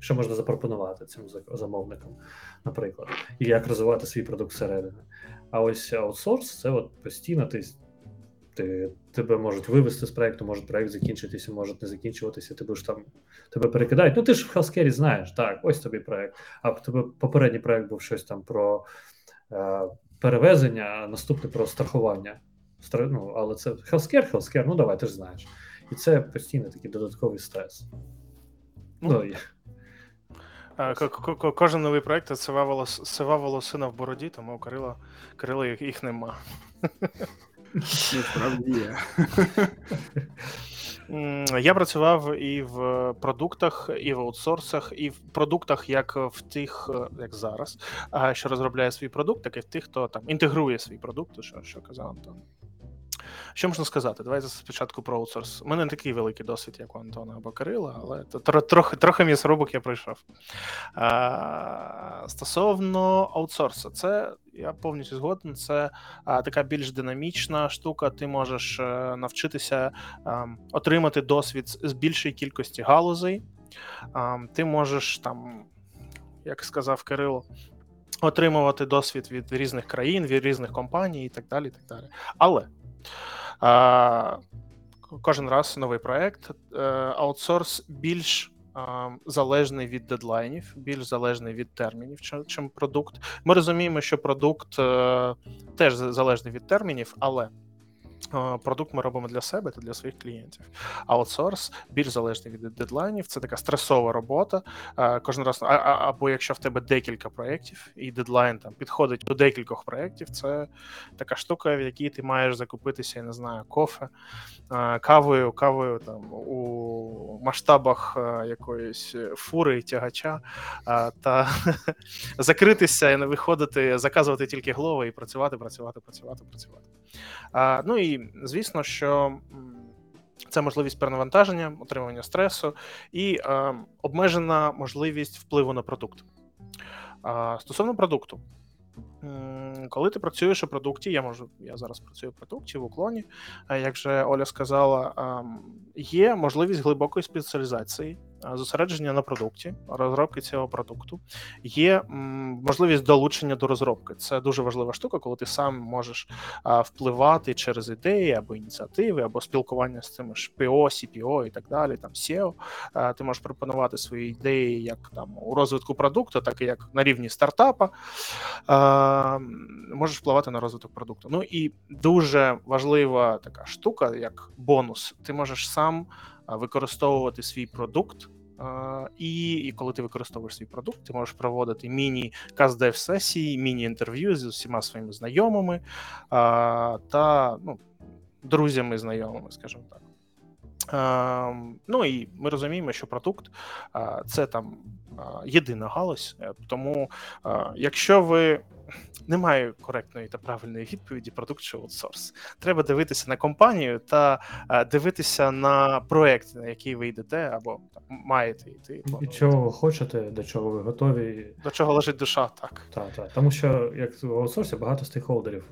що можна запропонувати цим замовникам, наприклад, і як розвивати свій продукт всередині. А ось аутсорс це от постійно ти. Ти, тебе можуть вивести з проекту, може проект закінчитися, може не закінчуватися, ти будеш там тебе перекидають. Ну ти ж в Healthcare знаєш, так, ось тобі проект. А в тебе попередній проект був щось там про е, перевезення, а наступний про страхування. Стра- Ну, але це healthcare, healthcare, ну давай, ти ж знаєш. І це постійно такий додатковий стрес. Ну, Ну, ко- ко- Кожен новий проект це сива волос- сива волосина в бороді, тому у Кирила, їх нема. Насправді є. Я працював і в продуктах, і в аутсорсах, і в продуктах, як в тих, е, як зараз, що розробляє свій продукт, так і в тих, хто там інтегрує свій продукт, що, що казав Антон. Що можна сказати? Давайте спочатку про аутсорс. У мене не такий великий досвід, як у Антона або Кирила, але трохи, трохи м'ясорубок я пройшов. А, стосовно аутсорсу, це я повністю згоден. Це а, така більш динамічна штука. Ти можеш е, навчитися ем, отримати досвід з більшої кількості галузей. Ем, Ти можеш там, як сказав Кирило, отримувати досвід від різних країн, від різних компаній і так далі. І так далі. Але а, кожен раз новий проект. Е, Аутсорс більш залежний від дедлайнів, більш залежний від термінів, чим, продукт. Ми розуміємо, що продукт е, теж залежний від термінів, але продукт ми робимо для себе та для своїх клієнтів. Аутсорс більш залежний від дедлайнів. Це така стресова робота. Кожен раз, або якщо в тебе декілька проєктів, і дедлайн там підходить до декількох проєктів, це така штука, в якій ти маєш закупитися, я не знаю, кофе, кавою, кавою там у масштабах якоїсь фури, тягача, та закритися і не виходити, заказувати тільки голови і працювати, працювати, працювати, працювати. Ну і звісно, що це можливість перенавантаження, отримання стресу і е, обмежена можливість впливу на продукт. А, стосовно продукту, м, коли ти працюєш у продукті, я можу, я зараз працюю в продукті в уклоні. а Як же Оля сказала, ем, є можливість глибокої спеціалізації, зосередження на продукті, розробки цього продукту. Є можливість долучення до розробки. Це дуже важлива штука, коли ти сам можеш впливати через ідеї або ініціативи, або спілкування з цими ж PO, CPO і так далі, там SEO. Ти можеш пропонувати свої ідеї як там у розвитку продукту, так і як на рівні стартапа. Можеш впливати на розвиток продукту. Ну і дуже важлива така штука, як бонус. Ти можеш сам використовувати свій продукт. А, І, і коли ти використовуєш свій продукт, ти можеш проводити міні каздев сесії, міні-інтерв'ю з усіма своїми знайомими а, та ну, друзями, знайомими, скажімо так. Ну і ми розуміємо, що продукт це там а, єдина галузь. Е, Тому, якщо ви немає коректної та правильної відповіді продукт чи аутсорс. Треба дивитися на компанію та е, дивитися на проект, на який ви йдете, або там, маєте йти. І чого ви хочете, до чого ви готові. До чого лежить душа, так. Так, так. Тому що як в аутсорсі багато стейкхолдерів.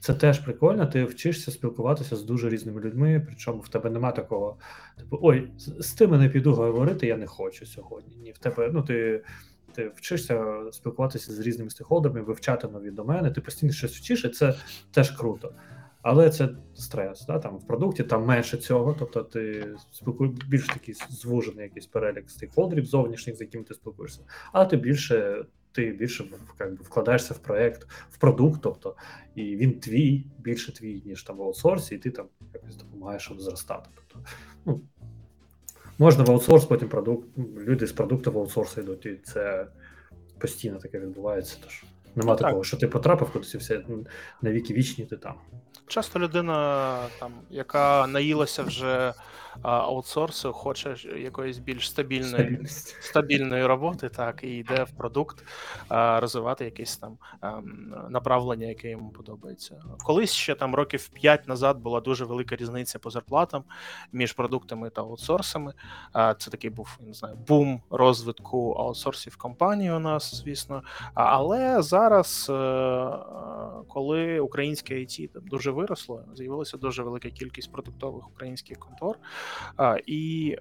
Це теж прикольно, ти вчишся спілкуватися з дуже різними людьми, причому в тебе нема такого, типу, ой, з, з тими не піду говорити, я не хочу сьогодні. Ні, в тебе, ну ти, ти вчишся спілкуватися з різними стейкхолдерами, вивчати нові домени, ти постійно щось вчиш, і це теж круто. Але це стрес. Да? Там в продукті там менше цього, тобто ти спілкуєш більш такий звужений якийсь перелік стейкхолдерів зовнішніх, з якими ти спілкуєшся, а ти більше ти більше как би, вкладаєшся в проект, в продукт, тобто, і він твій, більше твій, ніж там в аутсорсі, і ти там якось допомагаєш щоб зростати. Тобто, ну, можна в аутсорс, потім продукт, люди з продукту в аутсорс йдуть, і це постійно таке відбувається. Тож нема Ну, так. такого, що ти потрапив кудись і все на віки вічні, ти там. Часто людина, там, яка наїлася вже аутсорсу, хоче якоїсь більш стабільної Стабільність. стабільної роботи, так, і йде в продукт а, розвивати якесь там ем, направлення, яке йому подобається. Колись ще там років 5 назад була дуже велика різниця по зарплатам між продуктами та аутсорсами. А, Це такий був не знаю, бум розвитку аутсорсів компанії у нас, звісно. А, Але зараз, е, коли українське IT там дуже виросло, з'явилася дуже велика кількість продуктових українських контор. А, І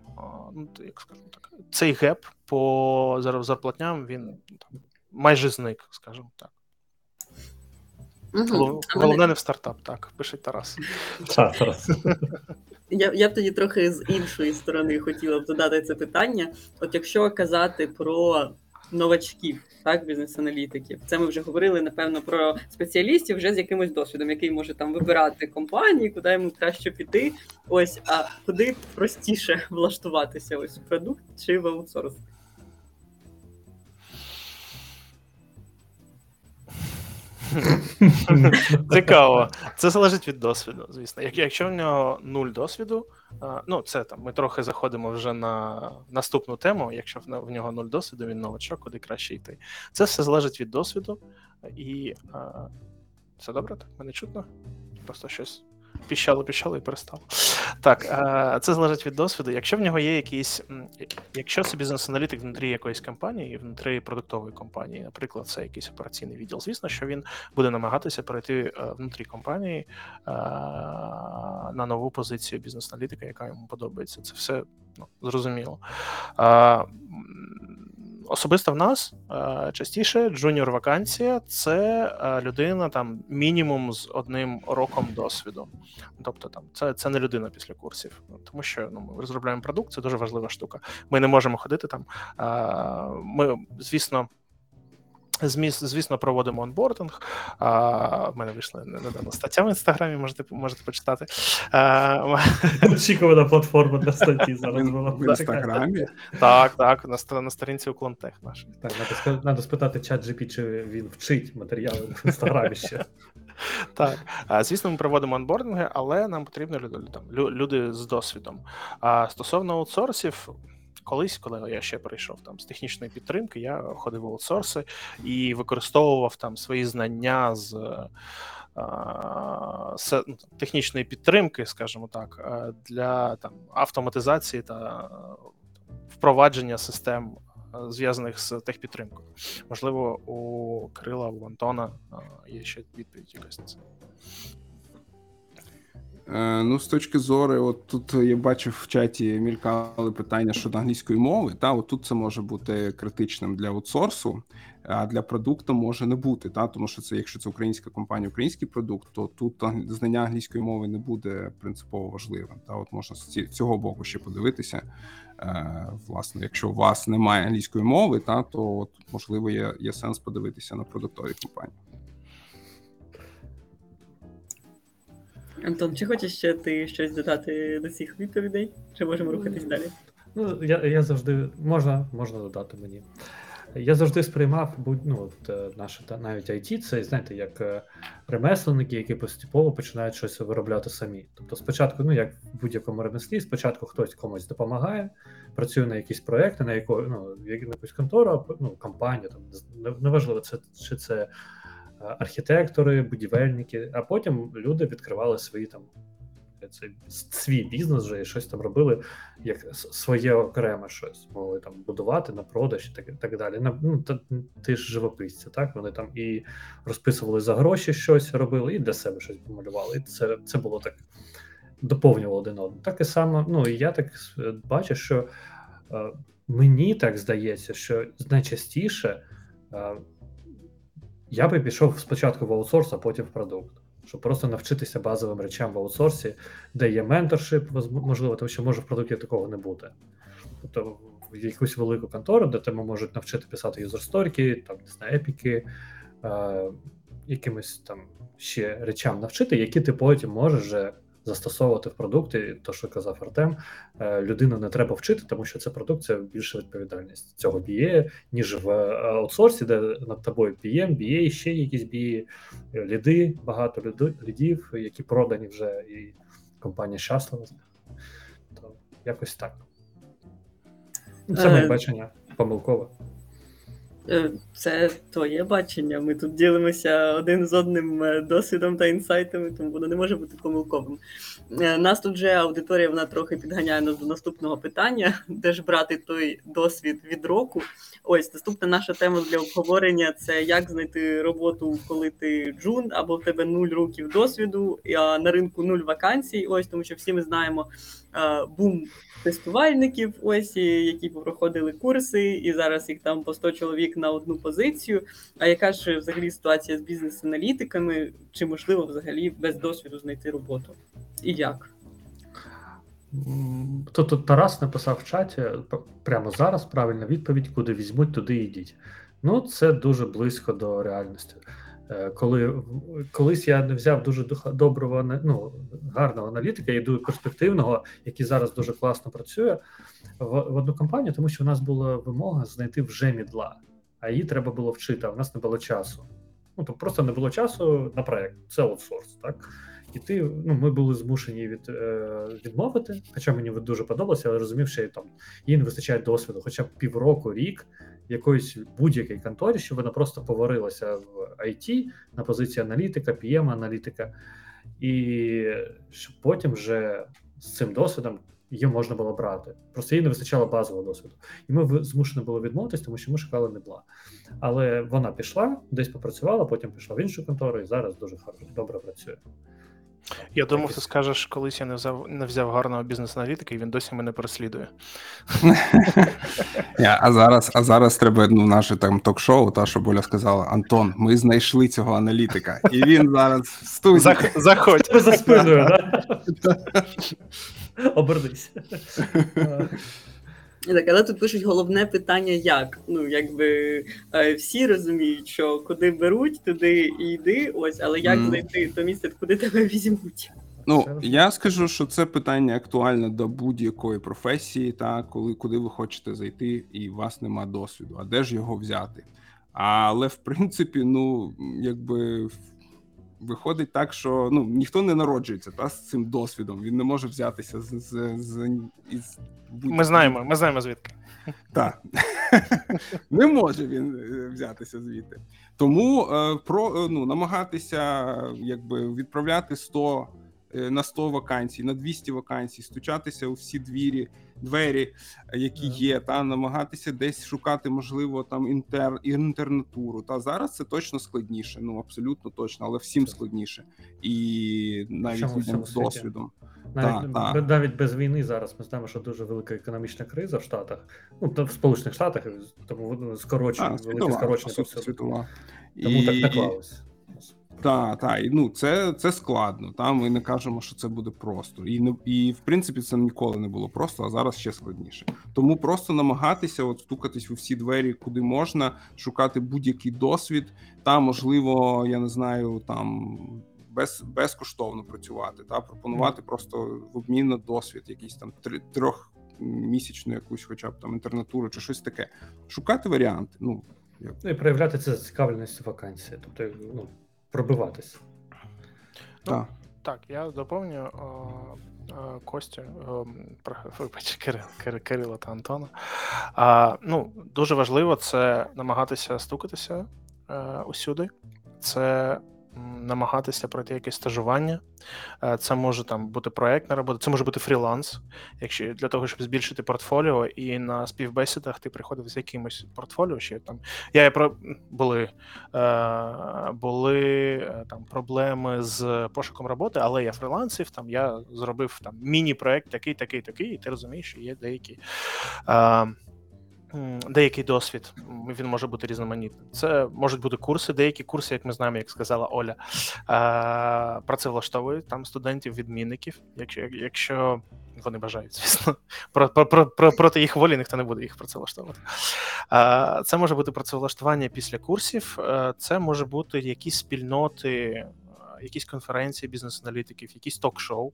ну, як скажемо так, цей геп по зарплатням він там майже зник, скажімо так. Мене- Головне не в стартап, так, пише Тарас. Так, Тарас. Я, я б тоді трохи з іншої сторони хотіла б додати це питання. От якщо казати про новачків, так, бізнес-аналітиків. Це ми вже говорили, напевно, про спеціалістів вже з якимось досвідом, який може там вибирати компанії, куди йому краще піти. Ось, а куди простіше влаштуватися? Ось в продукт чи в аутсорс? Цікаво. Це залежить від досвіду, звісно. Як, якщо в нього нуль досвіду, ну це там ми трохи заходимо вже на наступну тему. Якщо в, в нього нуль досвіду, він новачок, куди краще йти. Це все залежить від досвіду. І а, все добре, так мене чутно? Просто щось піщало, піщало і перестало. Так, е, це залежить від досвіду. Якщо в нього є якісь, якщо це бізнес-аналітик внутрі якоїсь компанії, внутрі продуктової компанії, наприклад, це якийсь операційний відділ, звісно, що він буде намагатися перейти е, внутрі компанії е, на нову позицію бізнес-аналітика, яка йому подобається. Це все ну, зрозуміло. Особисто в нас частіше junior вакансія це людина там мінімум з одним роком досвіду. Тобто, там це це не людина після курсів, тому що ну, ми розробляємо продукт, це дуже важлива штука. Ми не можемо ходити там. Ми, звісно. Звісно, проводимо onboarding. В мене вийшла недавно стаття в інстаграмі, можете можете почитати. Очікувана платформа для статті зараз була в інстаграмі. Так, так, на на сторінці Уклонтех нашій. Так, треба, спитати чат GP, чи він вчить матеріали в інстаграмі ще. Так, звісно, ми проводимо онбординги, але нам потрібні люди там, люди з досвідом. А стосовно аутсорсів, колись, коли я ще прийшов там з технічної підтримки, я ходив в аутсорси і використовував там свої знання з. Ну, технічної підтримки, скажімо так, для там автоматизації та впровадження систем, зв'язаних з техпідтримкою. Можливо, у Крила, у Антона є ще відповідь якась на це. Е, ну, з точки зору, от тут я бачив в чаті мількали питання щодо англійської мови. Та от тут це може бути критичним для аутсорсу, а для продукту може не бути. Та тому що це, якщо це українська компанія, український продукт, то тут знання англійської мови не буде принципово важливим. Та от можна з цього боку ще подивитися. Е, власне, якщо у вас немає англійської мови, та то от можливо є, є сенс подивитися на продуктові компанії. Антон, чи хочеш ще ти щось додати до цих відповідей? Чи можемо рухатись далі? Ну, я я завжди можна можна додати мені. Я завжди сприймав ну, от, е, наше та навіть IT, це знаєте, як е, ремесленники, які поступово починають щось виробляти самі. Тобто, спочатку, ну як в будь-якому ремеслі, спочатку хтось комусь допомагає, працює на якісь проекти, на яку ну, якусь контору, ну, компанію, там неважливо, це чи це архітектори, будівельники, а потім люди відкривали свої там цей свій бізнес вже і щось там робили, як своє окреме щось, могли там будувати на продаж і так так далі. Ну, та, Ти ж живописці, так? Вони там і розписували за гроші щось робили, і для себе щось помалювали. І це це було так доповнювало один одного. Так і само, ну і я так бачу, що е, мені так здається, що найчастіше. Е, я би пішов спочатку в аутсорс, а потім в продукт, щоб просто навчитися базовим речам в аутсорсі, де є менторшип, можливо, тому що може в продукті такого не бути. Тобто в якусь велику контору, де тебе можуть навчити писати юзерсторіки, там не знаю, епіки, е, якимось там ще речам навчити, які ти потім можеш вже застосовувати в продукти, то що казав Артем, е, людину не треба вчити, тому що це продукт це більша відповідальність цього BA, ніж в е, аутсорсі, де над тобою PM, BA, ще якісь BA, ліди, багато лідів, які продані вже, і компанія щаслива. То якось так. Це моє бачення помилкове. Е, це твоє бачення. Ми тут ділимося один з одним е, досвідом та інсайтами, тому воно не може бути помилковим. Е, нас тут вже аудиторія вона трохи підганяє нас до наступного питання, де ж брати той досвід від року. Ось наступна наша тема для обговорення це як знайти роботу, коли ти джун, або в тебе нуль років досвіду, а на ринку нуль вакансій. Ось тому, що всі ми знаємо бум тестувальників, ось які проходили курси, і зараз їх там по 100 чоловік на одну позицію. А яка ж взагалі ситуація з бізнес-аналітиками? Чи можливо взагалі без досвіду знайти роботу? І як? Тут, тут Тарас написав в чаті прямо зараз правильна відповідь, куди візьмуть, туди йдіть. Ну, це дуже близько до реальності. Е, Коли колись я не взяв дуже доброго ну, гарного аналітика і дуже перспективного, який зараз дуже класно працює в, в одну компанію, тому що в нас була вимога знайти вже мідла, а її треба було вчити, а в нас не було часу. Ну, то просто не було часу на проект. Це аутсорс, так? І ти, ну, ми були змушені від, е, відмовити, хоча мені дуже подобалося, але розумів, що там їй не вистачає досвіду, хоча б півроку, рік якоїсь будь-якій конторі, щоб вона просто поварилася в IT на позиції аналітика, PM аналітика, і щоб потім вже з цим досвідом її можна було брати. Просто їй не вистачало базового досвіду. І ми змушені були відмовитись, тому що ми шукали медла. Але вона пішла, десь попрацювала, потім пішла в іншу контору і зараз дуже добре працює. Я думав, ти скажеш, колись я не взяв не взяв гарного бізнес-аналітика, і він досі мене переслідує. А зараз, а зараз треба ну, наше там ток-шоу, та що Боля сказала: Антон, ми знайшли цього аналітика, і він зараз в студії. Зах- Заходь. За спиною, да? Обернись. Так, але тут пишуть головне питання: як? Ну, якби е, всі розуміють, що куди беруть, туди і йди. Ось, але як знайти то місце, куди тебе візьмуть? Ну, я скажу, що це питання актуальне до будь-якої професії, та коли куди ви хочете зайти, і у вас нема досвіду, а де ж його взяти? Але в принципі, ну якби в- виходить так, що ну ніхто не народжується та з цим досвідом. Він не може взятися з, з, з із Ми знаємо, ми знаємо звідки. Так. Не може він е, взятися звідти. Тому е, про, е, ну, намагатися якби, відправляти 100 е, на 100 вакансій, на 200 вакансій, стучатися у всі двері, двері, е, які є, та намагатися десь шукати, можливо, там інтер, інтернатуру. Та зараз це точно складніше, ну абсолютно точно, але всім складніше. І навіть людям з досвідом. Навіть, Так, б- навіть без війни зараз ми знаємо, що дуже велика економічна криза в Штатах, ну та в Сполучених Штатах, тому ну, скорочення, А, велике скорочення. Тому так наклалось. Так, так, і ну це, це складно. Та ми не кажемо, що це буде просто. І не і в принципі це ніколи не було просто, а зараз ще складніше. Тому просто намагатися от стукатись у всі двері, куди можна, шукати будь-який досвід, та можливо, я не знаю, там без безкоштовно працювати, та пропонувати просто в обмін на досвід, якийсь там три трьохмісячну якусь, хоча б там інтернатуру чи щось таке. Шукати варіанти. Ну Ну і проявляти це зацікавленість вакансії, тобто ну, пробиватися. Ну, так. Так, я доповню Костю, вибач, Кирил, Кир- Кирила та Антона. А, ну, дуже важливо це намагатися стукатися е, усюди. Це намагатися пройти якесь стажування. Е, Це може там бути проектна робота, це може бути фріланс, якщо для того, щоб збільшити портфоліо, і на співбесідах ти приходив з якимось портфоліо. Ще там я про були, е, були е, там проблеми з пошуком роботи, але я фрілансив. Там я зробив там міні-проект, такий, такий, такий, і ти розумієш, що є деякі. Деякий досвід він може бути різноманітним. Це можуть бути курси, деякі курси, як ми знаємо, як сказала Оля, е, працевлаштовують там студентів-відмінників, якщо, якщо вони бажають, звісно. Про, про, про, про, проти їх волі ніхто не буде їх працевлаштовувати. Е, Це може бути працевлаштування після курсів, е, це може бути якісь спільноти, якісь конференції бізнес-аналітиків, якісь ток-шоу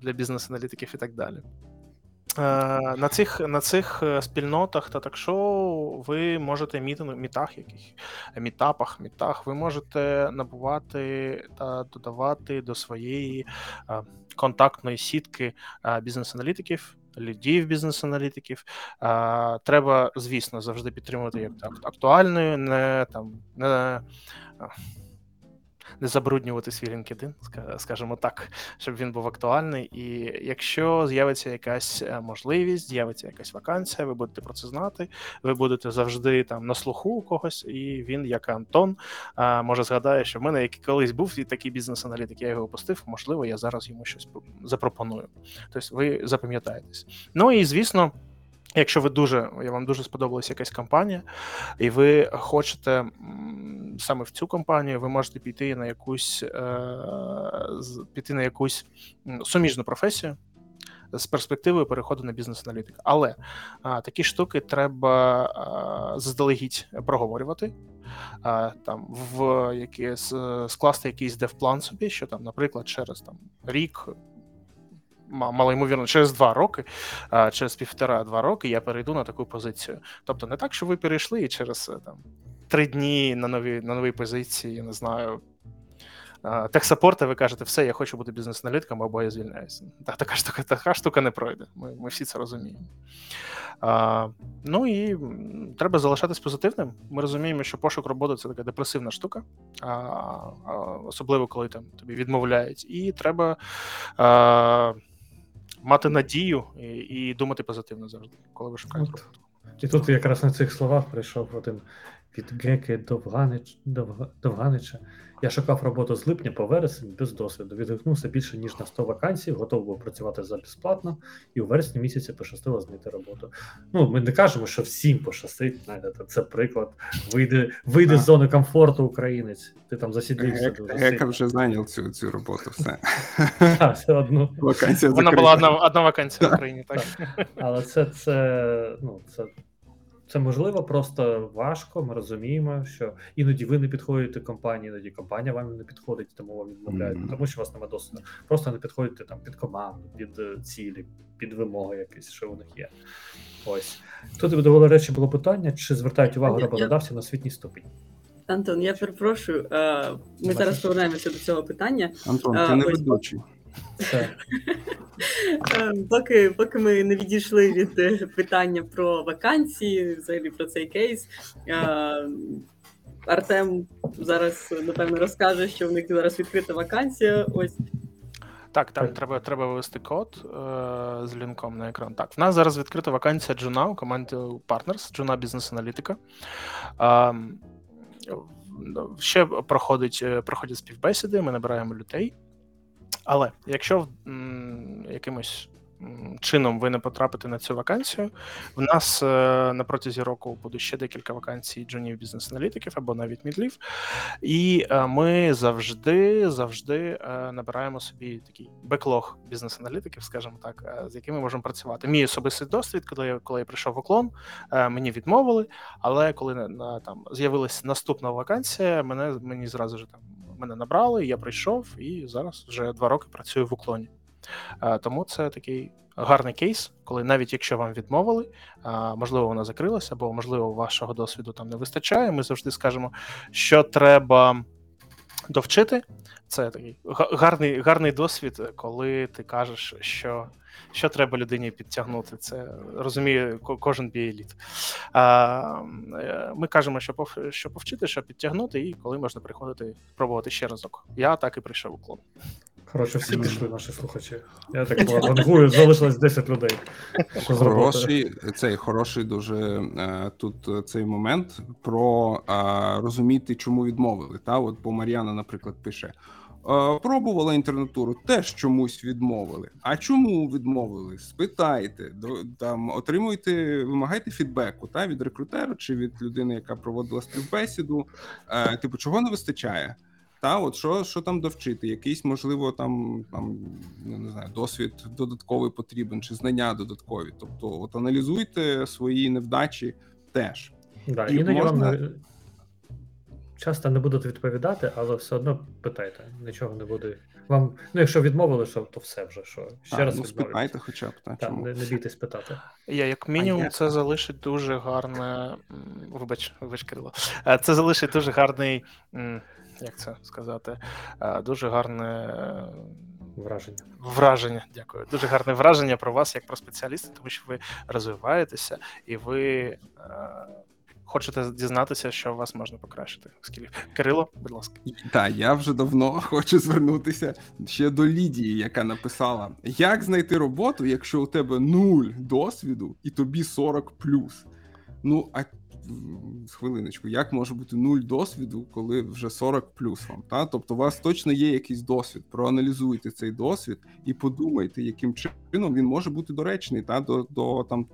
для бізнес-аналітиків і так далі. Е, На цих, на цих е, спільнотах та ток-шоу ви можете міти на мітах, яких мітапах, мітах, ви можете набувати та додавати до своєї е, контактної сітки бізнес-аналітиків, лідів бізнес-аналітиків. Треба, звісно, завжди підтримувати як актуальною, не там не. Не забруднювати свій LinkedIn, скажімо так, щоб він був актуальний. І якщо з'явиться якась е, можливість, з'явиться якась вакансія, ви будете про це знати. Ви будете завжди там на слуху у когось, і він, як Антон, е, може згадає, що в мене як колись був і такий бізнес-аналітик, я його опустив. Можливо, я зараз йому щось запропоную. Тобто, ви запам'ятаєтесь. Ну і звісно. Якщо ви дуже, я вам дуже сподобалася якась компанія, і ви хочете саме в цю компанію, ви можете піти на якусь е, піти на якусь суміжну професію з перспективою переходу на бізнес-аналітика. Але такі штуки треба заздалегідь проговорювати. Там в якийсь скласти якийсь девплан собі, що там, наприклад, через там рік. Ма- Малоймовірно, через два роки, через півтора-два роки я перейду на таку позицію. Тобто не так, що ви перейшли і через е, там три дні на новій на новій позиції, я не знаю. Техсапорта, ви кажете, все, я хочу бути бізнес-аналітиком або я звільняюся. Та, така, штука, така штука не пройде. Ми, ми всі це розуміємо. А, ну і треба залишатись позитивним. Ми розуміємо, що пошук роботи це така депресивна штука, а, а, особливо коли там тобі відмовляють. І треба а, мати надію і, і думати позитивно завжди, коли ви шукаєте От. роботу. І тут якраз на цих словах прийшов один від Геки Довганич, Довга- Довганича. Я шукав роботу з липня по вересень без досвіду. Відгукнувся більше ніж на 100 вакансій, готов був працювати за безплатно, і у вересні місяці пощастило знайти роботу. Ну, ми не кажемо, що всім пощастить. Знаєте, це приклад. Вийде, вийде з зони комфорту українець. Ти там засідлився дуже Гека вже зайняв цю, цю роботу. Все. Так, все одно. Вакансія Вона була одна, одна вакансія в Україні, так? Але це, це, ну, це, це можливо, просто важко. Ми розуміємо, що іноді ви не підходите компанії, іноді компанія вам не підходить, тому вам відмовляють, Мгм. тому що у вас немає досвіду. Просто не підходите там під команду, під е, цілі, під вимоги якісь, що у них є. Ось. Тут доволі речі було питання, чи звертають увагу я- на освітній ступінь. Антон, я перепрошую. е, Ми зараз повернемося до цього питання. Антон, А, ти не ось- ведучий. Це Е, Поки, поки ми не відійшли від е, питання про вакансії, взагалі про цей кейс. е, Артем зараз напевно розкаже, що в них зараз відкрита вакансія. Ось Так, там треба, треба вивести код е, з лінком на екран. Так, в нас зараз відкрита вакансія Джуна у команді Partners, Джуна бізнес аналітика. А, ще проходить, е, проходять співбесіди, ми набираємо людей. Але якщо якимось чином ви не потрапите на цю вакансію, в нас е, на протязі року буде ще декілька вакансій джунів бізнес-аналітиків або навіть мідлів. І е, ми завжди завжди е, набираємо собі такий беклог бізнес-аналітиків, скажімо так, з якими можемо працювати. Мій особистий досвід, коли я коли я прийшов в уклон, мені відмовили. Але коли на там з'явилася наступна вакансія, мене мені зразу ж там мене набрали, я прийшов і зараз вже два роки працюю в уклоні. Е, Тому це такий гарний кейс, коли навіть якщо вам відмовили, можливо, вона закрилася, або можливо, вашого досвіду там не вистачає. Ми завжди скажемо, що треба довчити. Це такий гарний, гарний досвід, коли ти кажеш, що. Що треба людині підтягнути, це розуміє кожен біеліт. А, е, ми кажемо, що пов- що повчити, що підтягнути, і коли можна приходити пробувати ще разок. Я так і прийшов у клон. коротше, всі пішли наші слухачі. Я так вангую, залишилось 10 людей. Що. Хороший, цей хороший дуже е, тут цей момент про е, розуміти, чому відмовили. Та от бо Мар'яна, наприклад, пише. Е, Пробувала інтернатуру, теж чомусь відмовили. А чому відмовили? Спитайте, до- там отримуйте, вимагайте фідбеку та від рекрутера чи від людини, яка проводила співбесіду. Е, Типу, чого не вистачає? Та, от що, що там довчити? Якийсь, можливо, там, там не знаю, досвід додатковий потрібен, чи знання додаткові. Тобто, от аналізуйте свої невдачі теж. Да, І іноді можна- вам часто не будуть відповідати, але все одно питайте, нічого не буде. Вам, ну якщо відмовили, що, то все вже що. Ще Та, раз ну, спитайте, хоча б та, Так, чому. не, не бійтесь питати. Я, як мінімум, це залишить дуже гарне. Вибач, вибач, Кирило. Е, Це залишить дуже гарний. Як це сказати? Е, Дуже гарне Враження. враження. Дякую. Дуже гарне враження про вас як про спеціаліста, тому що ви розвиваєтеся і ви е, хочете дізнатися, що у вас можна покращити. Скільки Кирило, будь ласка. Так, я вже давно хочу звернутися ще до Лідії, яка написала: як знайти роботу, якщо у тебе нуль досвіду і тобі 40 Ну, а хвилиночку, як може бути нуль досвіду, коли вже 40 плюс вам? Та? Тобто, у вас точно є якийсь досвід. Проаналізуйте цей досвід і подумайте, яким чином він може бути доречний та, до, до там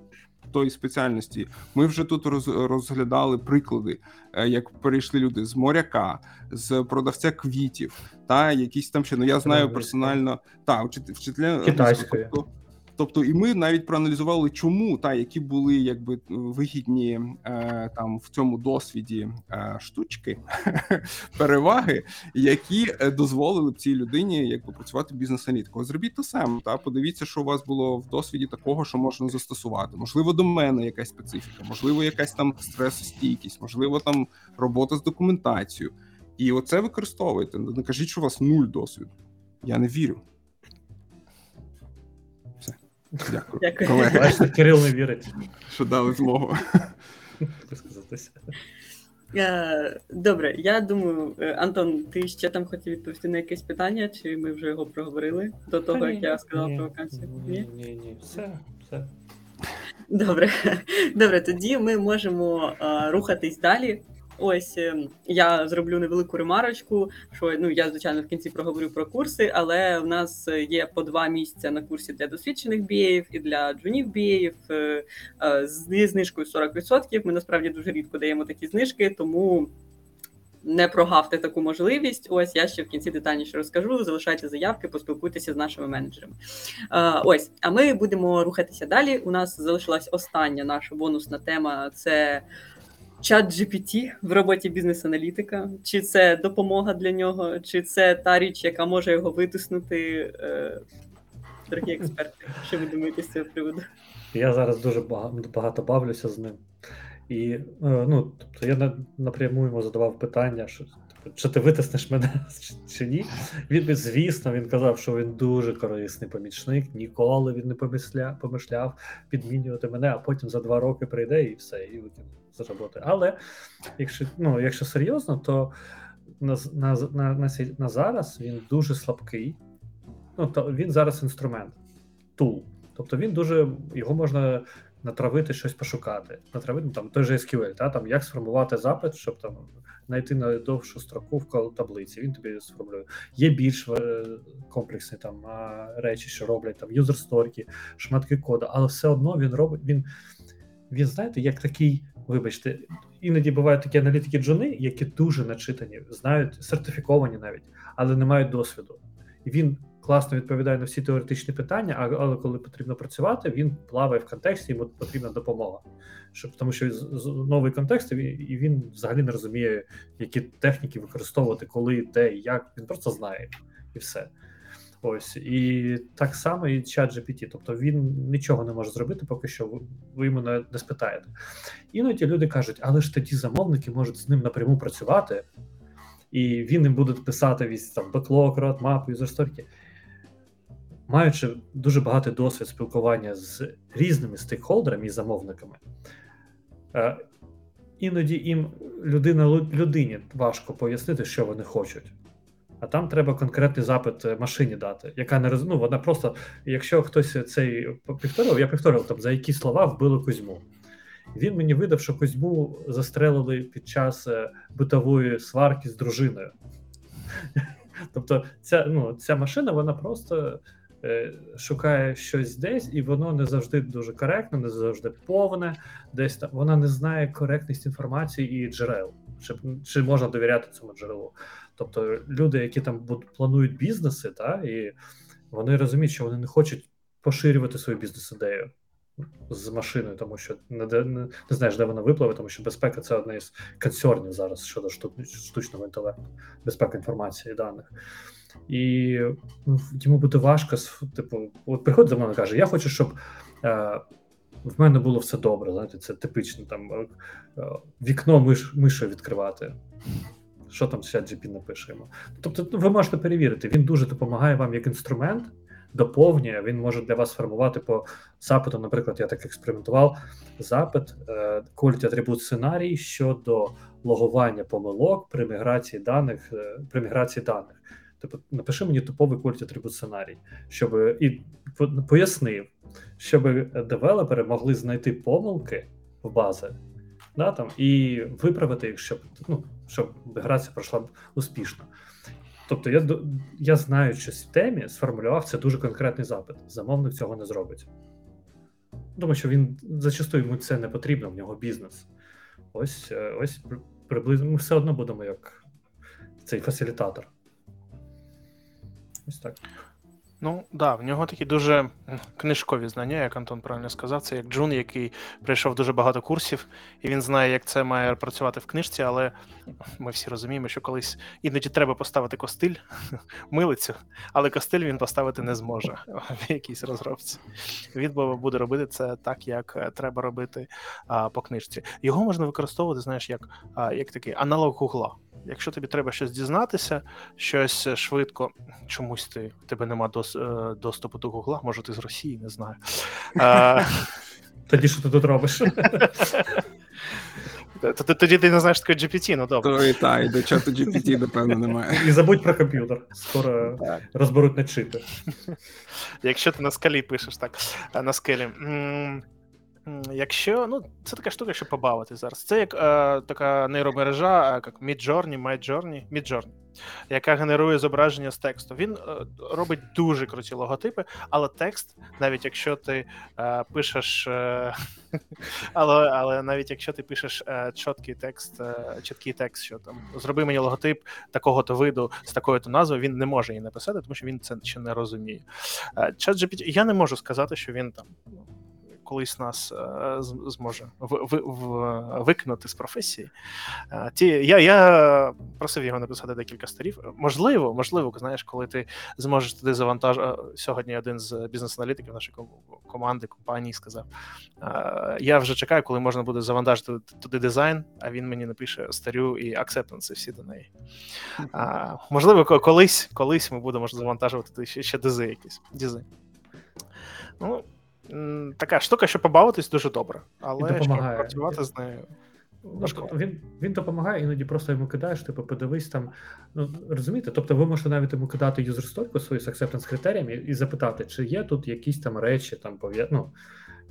тої спеціальності. Ми вже тут роз, розглядали приклади, е, як перейшли люди з моряка, з продавця квітів, та якісь там ще ну я знаю персонально та вчителя китайської. Тобто, Тобто, і ми навіть проаналізували, чому та які були якби вигідні е, там в цьому досвіді е, штучки переваги, які е, дозволили б цій людині якби працювати бізнес-аналітикою. Зробіть те саме, та подивіться, що у вас було в досвіді такого, що можна застосувати. Можливо, до мене якась специфіка, можливо, якась там стресостійкість, можливо, там робота з документацією. І оце використовуйте. Не кажіть, що у вас нуль досвіду. Я не вірю. Дякую. Дякую. Колеги. Бачите, Кирил не вірить. Що дали змогу. Висказатися. Е, Добре, я думаю, е, Антон, ти ще там хотів відповісти на якесь питання, чи ми вже його проговорили до того, як я сказала про вакансію? Ні, ні, ні, все, все. Добре, добре, тоді ми можемо а, рухатись далі. Ось ем, я зроблю невелику ремарочку. Що ну я звичайно в кінці проговорю про курси, але в нас є по два місця на курсі для досвідчених бієїв і для джунів бієїв е, е, знижкою 40%. Ми насправді дуже рідко даємо такі знижки, тому. Не прогавте таку можливість. Ось я ще в кінці детальніше розкажу. Залишайте заявки, поспілкуйтеся з нашими менеджерами. Е, ось, а ми будемо рухатися далі. У нас залишилась остання наша бонусна тема: це чат GPT в роботі бізнес-аналітика, чи це допомога для нього, чи це та річ, яка може його витиснути. Е, дорогі експерти, що ви думаєте з цього приводу? Я зараз дуже багато бавлюся з ним. І е, ну, тобто я напряму йому задавав питання, що чи ти витиснеш мене чи ні. Він, звісно, він казав, що він дуже корисний помічник, ніколи він не помисляв, помишляв підмінювати мене, а потім за два роки прийде і все, і з роботи. Але якщо ну, якщо серйозно, то на на, на, на, на зараз він дуже слабкий. Ну, то Він зараз інструмент, тул. Тобто він дуже його можна натравити щось пошукати. Натравити ну, там той же SQL, та, там, як сформувати запит, щоб там знайти найдовшу строку в таблиці. Він тобі сформулює. Є більш е, комплексні там речі, що роблять там юзер-сторки, шматки коду, але все одно він робить. Він, він знаєте, як такий вибачте, іноді бувають такі аналітики джуни, які дуже начитані, знають, сертифіковані навіть, але не мають досвіду. І він класно відповідає на всі теоретичні питання, але коли потрібно працювати, він плаває в контексті, йому потрібна допомога. Щоб, Тому що новий контекст, і він взагалі не розуміє, які техніки використовувати, коли, де, як. Він просто знає і все. Ось і так само і чат GPT, тобто він нічого не може зробити, поки що ви, йому не, не спитаєте. Іноді люди кажуть, але ж тоді замовники можуть з ним напряму працювати, і він їм буде писати весь там беклог, родмап, юзерсторки. Маючи дуже багатий досвід спілкування з різними стейкхолдерами і замовниками, е, іноді їм людина людині важко пояснити, що вони хочуть а там треба конкретний запит е, машині дати, яка не роз... ну, вона просто, якщо хтось цей повторив, я повторив там за які слова вбили Кузьму. Він мені видав, що Кузьму застрелили під час е, битової сварки з дружиною. Тобто, ця ну, ця машина вона просто шукає щось десь, і воно не завжди дуже коректно, не завжди повне. Десь там вона не знає коректність інформації і джерел, чи, чи можна довіряти цьому джерелу. Тобто люди, які там планують бізнеси, та, і вони розуміють, що вони не хочуть поширювати свою бізнес-ідею з машиною, тому що не, не, не знаєш, де вона випливе, тому що безпека це одне із концернів зараз щодо штучного інтелекту, безпека інформації і даних. І ну, йому буде важко, типу, от приходить мною і каже: Я хочу, щоб. Е, в мене було все добре, знаєте, це типично там е, вікно миш, мишою відкривати що там ChatGPT напише йому. Тобто, ви можете перевірити, він дуже допомагає вам як інструмент, доповнює, він може для вас формувати по запиту. Наприклад, я так експериментував запит е, quality атрибут сценарій щодо логування помилок при міграції даних е, при міграції даних. Тобто напиши мені топовий quality атрибут сценарій, щоб і пояснив, щоб девелопери могли знайти помилки в бази да, там, і виправити їх, щоб ну, щоб міграція пройшла успішно. Тобто, я я знаю, що в темі сформулював це дуже конкретний запит. Замовник цього не зробить. Тому що він зачастую йому це не потрібно, в нього бізнес. Ось е, ось приблизно ми все одно будемо як цей фасилітатор. Ось так. Ну да, в нього такі дуже книжкові знання, як Антон правильно сказав. Це як Джун, який пройшов дуже багато курсів, і він знає, як це має працювати в книжці, але ми всі розуміємо, що колись іноді треба поставити костиль, милицю, але костиль він поставити не зможе в якійсь розробці. Він буде робити це так, як е, треба робити а, по книжці. Його можна використовувати, знаєш, як, а, як такий аналог гугла. Якщо тобі треба щось дізнатися, щось швидко, чомусь ти в тебе нема дос, е, доступу до гугла, може ти з Росії, не знаю. Е, Тоді що ти тут робиш? Тоді ти не знаєш таке GPT, ну добре. То і та, і до чату GPT, напевно, немає. І забудь про комп'ютер. Скоро Так. розберуть на чипи. Якщо ти на скалі пишеш так, е, на скелі. Якщо, ну, це така штука, щоб побавити зараз. Це як е, така нейромережа, е, як Midjourney, Midjourney, Midjourney, яка генерує зображення з тексту. Він е, робить дуже круті логотипи, але текст, навіть якщо ти е, пишеш, е, але, але навіть якщо ти пишеш е, чіткий текст, е, чіткий текст, що там зроби мені логотип такого-то виду з такою-то назвою, він не може її написати, тому що він це ще не розуміє. Е, ChatGPT, я не можу сказати, що він там ну, колись нас е, зможе викинути з професії. Е, Ті, я, я просив його написати декілька сторів. Можливо, можливо, знаєш, коли ти зможеш туди завантажити. Сьогодні один з бізнес-аналітиків нашої команди, компанії сказав: е, я вже чекаю, коли можна буде завантажити туди дизайн, а він мені напише старю і акцептанси всі до неї. Можливо, колись, колись ми будемо завантажувати ще, ще дизи якісь. Дизи. Ну, така штука, що побавитись дуже добре, але щоб працювати з нею. Ну, Важко. тобто він, він допомагає, іноді просто йому кидаєш, типу, подивись там. Ну, розумієте? Тобто ви можете навіть йому кидати юзер сторіку свою з acceptance критеріями і запитати, чи є тут якісь там речі, там ну,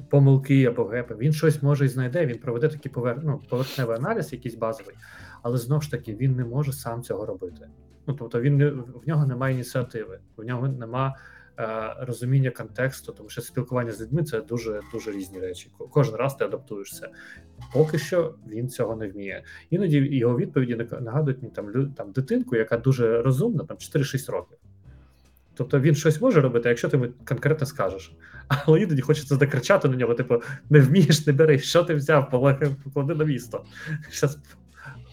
помилки або гепи. Він щось може і знайде, він проведе такий повер... ну, поверхневий аналіз, якийсь базовий, але знову ж таки він не може сам цього робити. Ну, тобто він не, в нього немає ініціативи, в нього немає розуміння контексту, тому що спілкування з людьми це дуже дуже різні речі. Кожен раз ти адаптуєшся. Поки що він цього не вміє. Іноді його відповіді нагадують мені там, там дитинку, яка дуже розумна, там 4-6 років. Тобто він щось може робити, якщо ти конкретно скажеш. Але іноді хочеться закричати на нього: типу, не вмієш, не бери, що ти взяв, поклади на місце. Зараз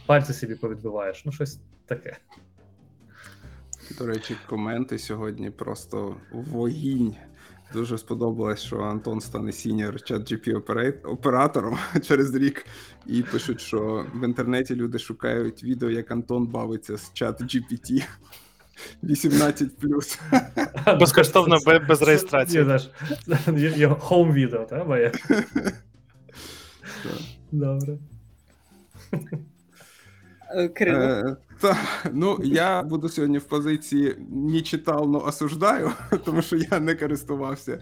пальці собі повідбиваєш. Ну, щось таке. До речі, коменти сьогодні просто вогінь. Дуже сподобалось, що Антон стане senior ChatGPT оператором через рік. І пишуть, що в інтернеті люди шукають відео, як Антон бавиться з ChatGPT 18 Безкоштовно, без, без реєстрації. Його хоум відео, та моє. Добре. Е, Кирило. Та, ну, я буду сьогодні в позиції не читав, но осуждаю, тому що я не користувався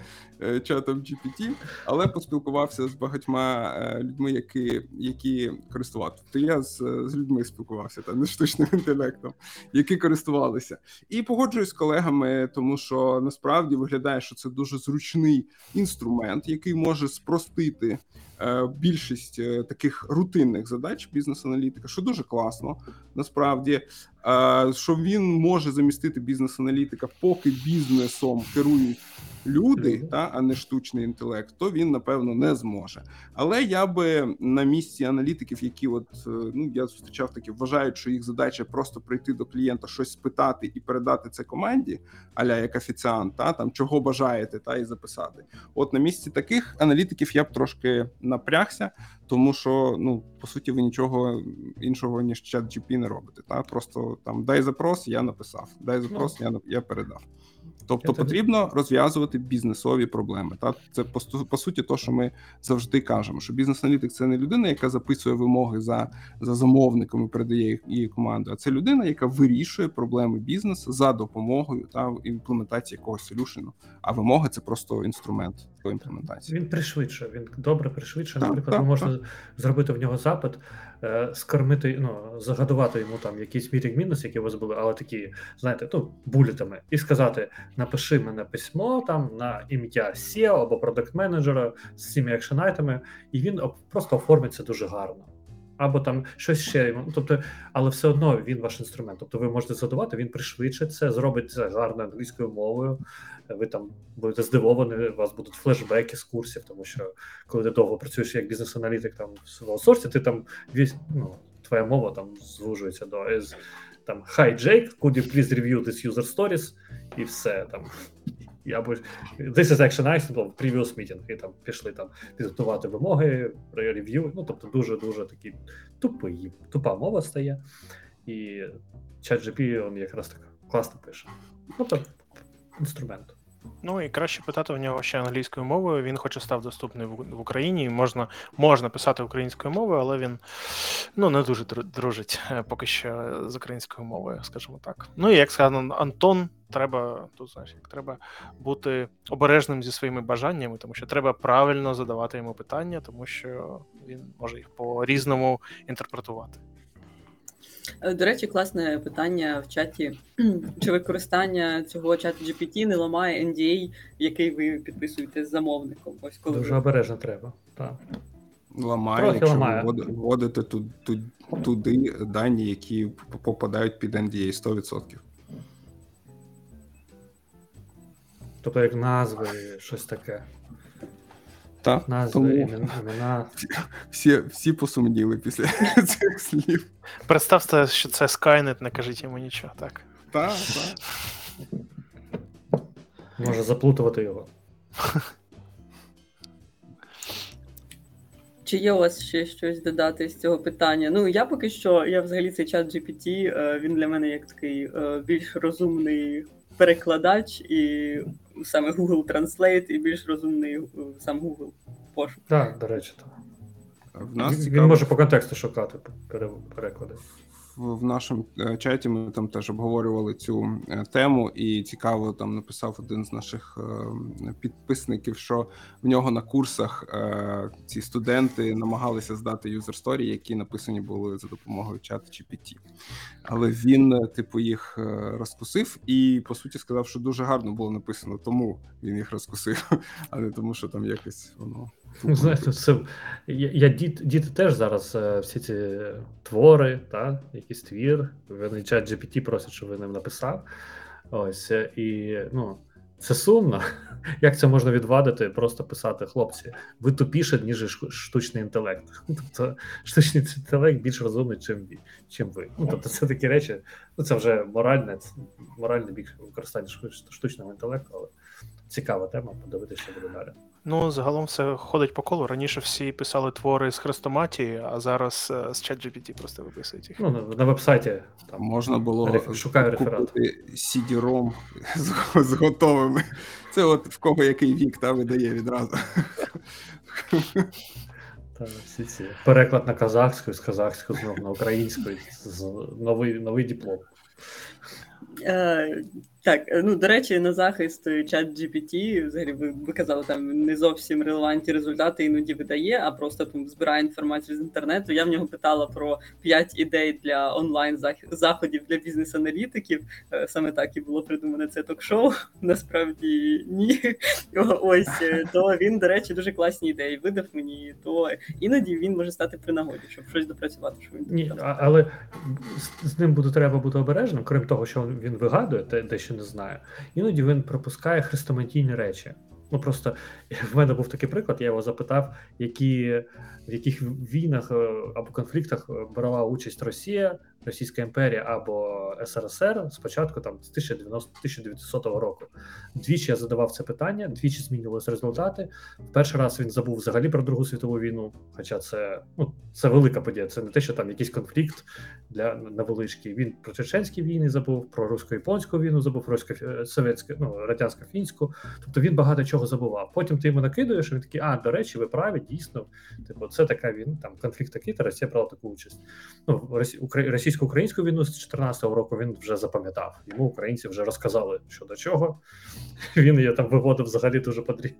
чатом GPT, але поспілкувався з багатьма е, людьми, які, які користувалися. Тобто я з, з людьми спілкувався, та не штучним інтелектом, які користувалися. І погоджуюсь з колегами, тому що насправді виглядає, що це дуже зручний інструмент, який може спростити е, більшість е, таких рутинних задач бізнес-аналітика, що дуже класно, насправді, е, що він може замістити бізнес-аналітика, поки бізнесом керують люди, та а не штучний інтелект, то він напевно не зможе. Але я би на місці аналітиків, які от е, ну я зустрічав такі, вважають, що їх задача просто прийти до клієнта, щось спитати і передати це команді, аля як офіціант, та там чого бажаєте, та і записати. От на місці таких аналітиків я б трошки напрягся, тому що ну по суті ви нічого іншого ніж чат GP не робите. Та просто там дай запрос, я написав, дай запрос, я нап- я передав. Тобто потрібно розв'язувати бізнесові проблеми. Та це по, по суті, то, що ми завжди кажемо, що бізнес-аналітик це не людина, яка записує вимоги за, за замовниками, передає її команду, а це людина, яка вирішує проблеми бізнесу за допомогою та імплементації якогось солюшену. А вимоги це просто інструмент до імплементації. Він пришвидшує, він добре пришвидшує. Так, Наприклад, так, ви можете зробити в нього запит, е, скормити, ну, загадувати йому там якийсь мітинг мінус, які у вас були, але такі, знаєте, ну, булітами, і сказати: напиши мене письмо там на ім'я SEO або продакт менеджера з цими екшенайтами, і він просто оформиться дуже гарно. Або там щось ще ну, Тобто, але все одно він ваш інструмент. Тобто ви можете задавати, він пришвидшить це, зробить це гарно англійською мовою. Ви там будете здивовані, у вас будуть флешбеки з курсів, тому що коли ти довго працюєш як бізнес-аналітик там в аутсорсі, ти там ну, твоя мова там звужується до там Hi Jake, could you please review this user stories? І все там. І би this is action item, там, previous meeting, і там пішли там підготувати вимоги, рев'ю. Ну тобто дуже дуже такі тупий, тупа мова стає. І ChatGPT він якраз так класно пише. Ну Тобто інструмент. Ну і краще питати в нього ще англійською мовою. Він хоче став доступний в Україні. і Можна можна писати українською мовою, але він ну не дуже дружить е, поки що з українською мовою, скажімо так. Ну і як сказано, Антон, треба тут знаєш, як треба бути обережним зі своїми бажаннями, тому що треба правильно задавати йому питання, тому що він може їх по різному інтерпретувати. Е, До речі, класне питання в чаті. Чи використання цього чату GPT не ламає NDA, який ви підписуєте з замовником? Ось коли Дуже ви... обережно треба. Так. Ламає, Трохи якщо ламає. ви вводите ту- ту- туди дані, які попадають під NDA 100%. Тобто як назви, щось таке. Так, Назви, тому імен- імена. всі, всі посумніли після цих слів. Представте, що це Skynet, не кажіть йому нічого, так. Так, так. Може заплутувати його. Чи є у вас ще щось додати з цього питання? Ну я поки що, я взагалі цей чат GPT, е, він для мене як такий е, більш розумний перекладач, і саме Google Translate, і більш розумний е, сам Google пошук. Так, до речі, так. В нас Він, цікаво, він може по контексту шукати переклади. В нашому е, чаті ми там теж обговорювали цю е, тему, і цікаво там написав один з наших е, підписників, що в нього на курсах ці студенти намагалися здати юзер сторі, які написані були за допомогою чату GPT. Але він, типу, їх розкусив і по суті сказав, що дуже гарно було написано, тому він їх розкусив, а не тому, що там якось воно. Ну, знаєте, це, я, я діт, діти теж зараз е, всі ці твори, та, якийсь твір, вони чат GPT просять, щоб ви ним написав. Ось, е, і ну, це сумно. Як це можна відвадити, просто писати, хлопці, ви тупіше, ніж штучний інтелект. Тобто штучний інтелект більш розумний, чим, чим ви. Ну, тобто це такі речі, ну це вже моральне, моральне більше використання штучного інтелекту, але цікава тема, подивитися, що буде далі. Ну, загалом все ходить по колу. Раніше всі писали твори з хрестоматії, а зараз е, з ChatGPT просто виписують їх. Ну, на, на веб-сайті там Можна було Реф- шукаю реферат. купити CD-ROM з, з готовими. Це от в кого який вік та видає відразу. Та, всі ці переклад на казахську, з казахську знов на українську, з новий, новий диплом. Е, так, е, ну до речі, на захист е, чат GPT, взагалі ви, ви казали, там не зовсім релевантні результати іноді видає, а просто там збирає інформацію з інтернету. Я в нього питала про 5 ідей для онлайн зах- заходів для бізнес-аналітиків. Е, Саме так і було придумане це ток-шоу. Насправді ні. Ось то він, до речі, дуже класні ідеї видав мені. То іноді він може стати при нагоді, щоб щось допрацювати. Що він Ні, але з, з ним буде треба бути обережним, крім того, що він вигадує, те, те, що не знаю. Іноді він пропускає хрестоматійні речі. Ну просто в мене був такий приклад, я його запитав, які, в яких війнах е, або конфліктах е, брала участь Росія, Російська імперія або СРСР спочатку там з 1090 1900 року. Двічі я задавав це питання, двічі змінювалися результати. В перший раз він забув взагалі про Другу світову війну, хоча це ну це велика подія. Це не те, що там якийсь конфлікт для невеличкий. Він про чеченські війни забув, про русько-японську війну забув, русько совєтську, ну радянсько-фінську. Тобто він багато чого забував. Потім ти йому накидуєш, і він такий, а до речі, ви праві, дійсно. Типу, це така він там конфлікт такий, та Росія брала таку участь. Ну Росі, Украї- російська російсько-українську війну з 2014 року він вже запам'ятав. Йому українці вже розказали, що до чого. Він її там виводив взагалі дуже подрі...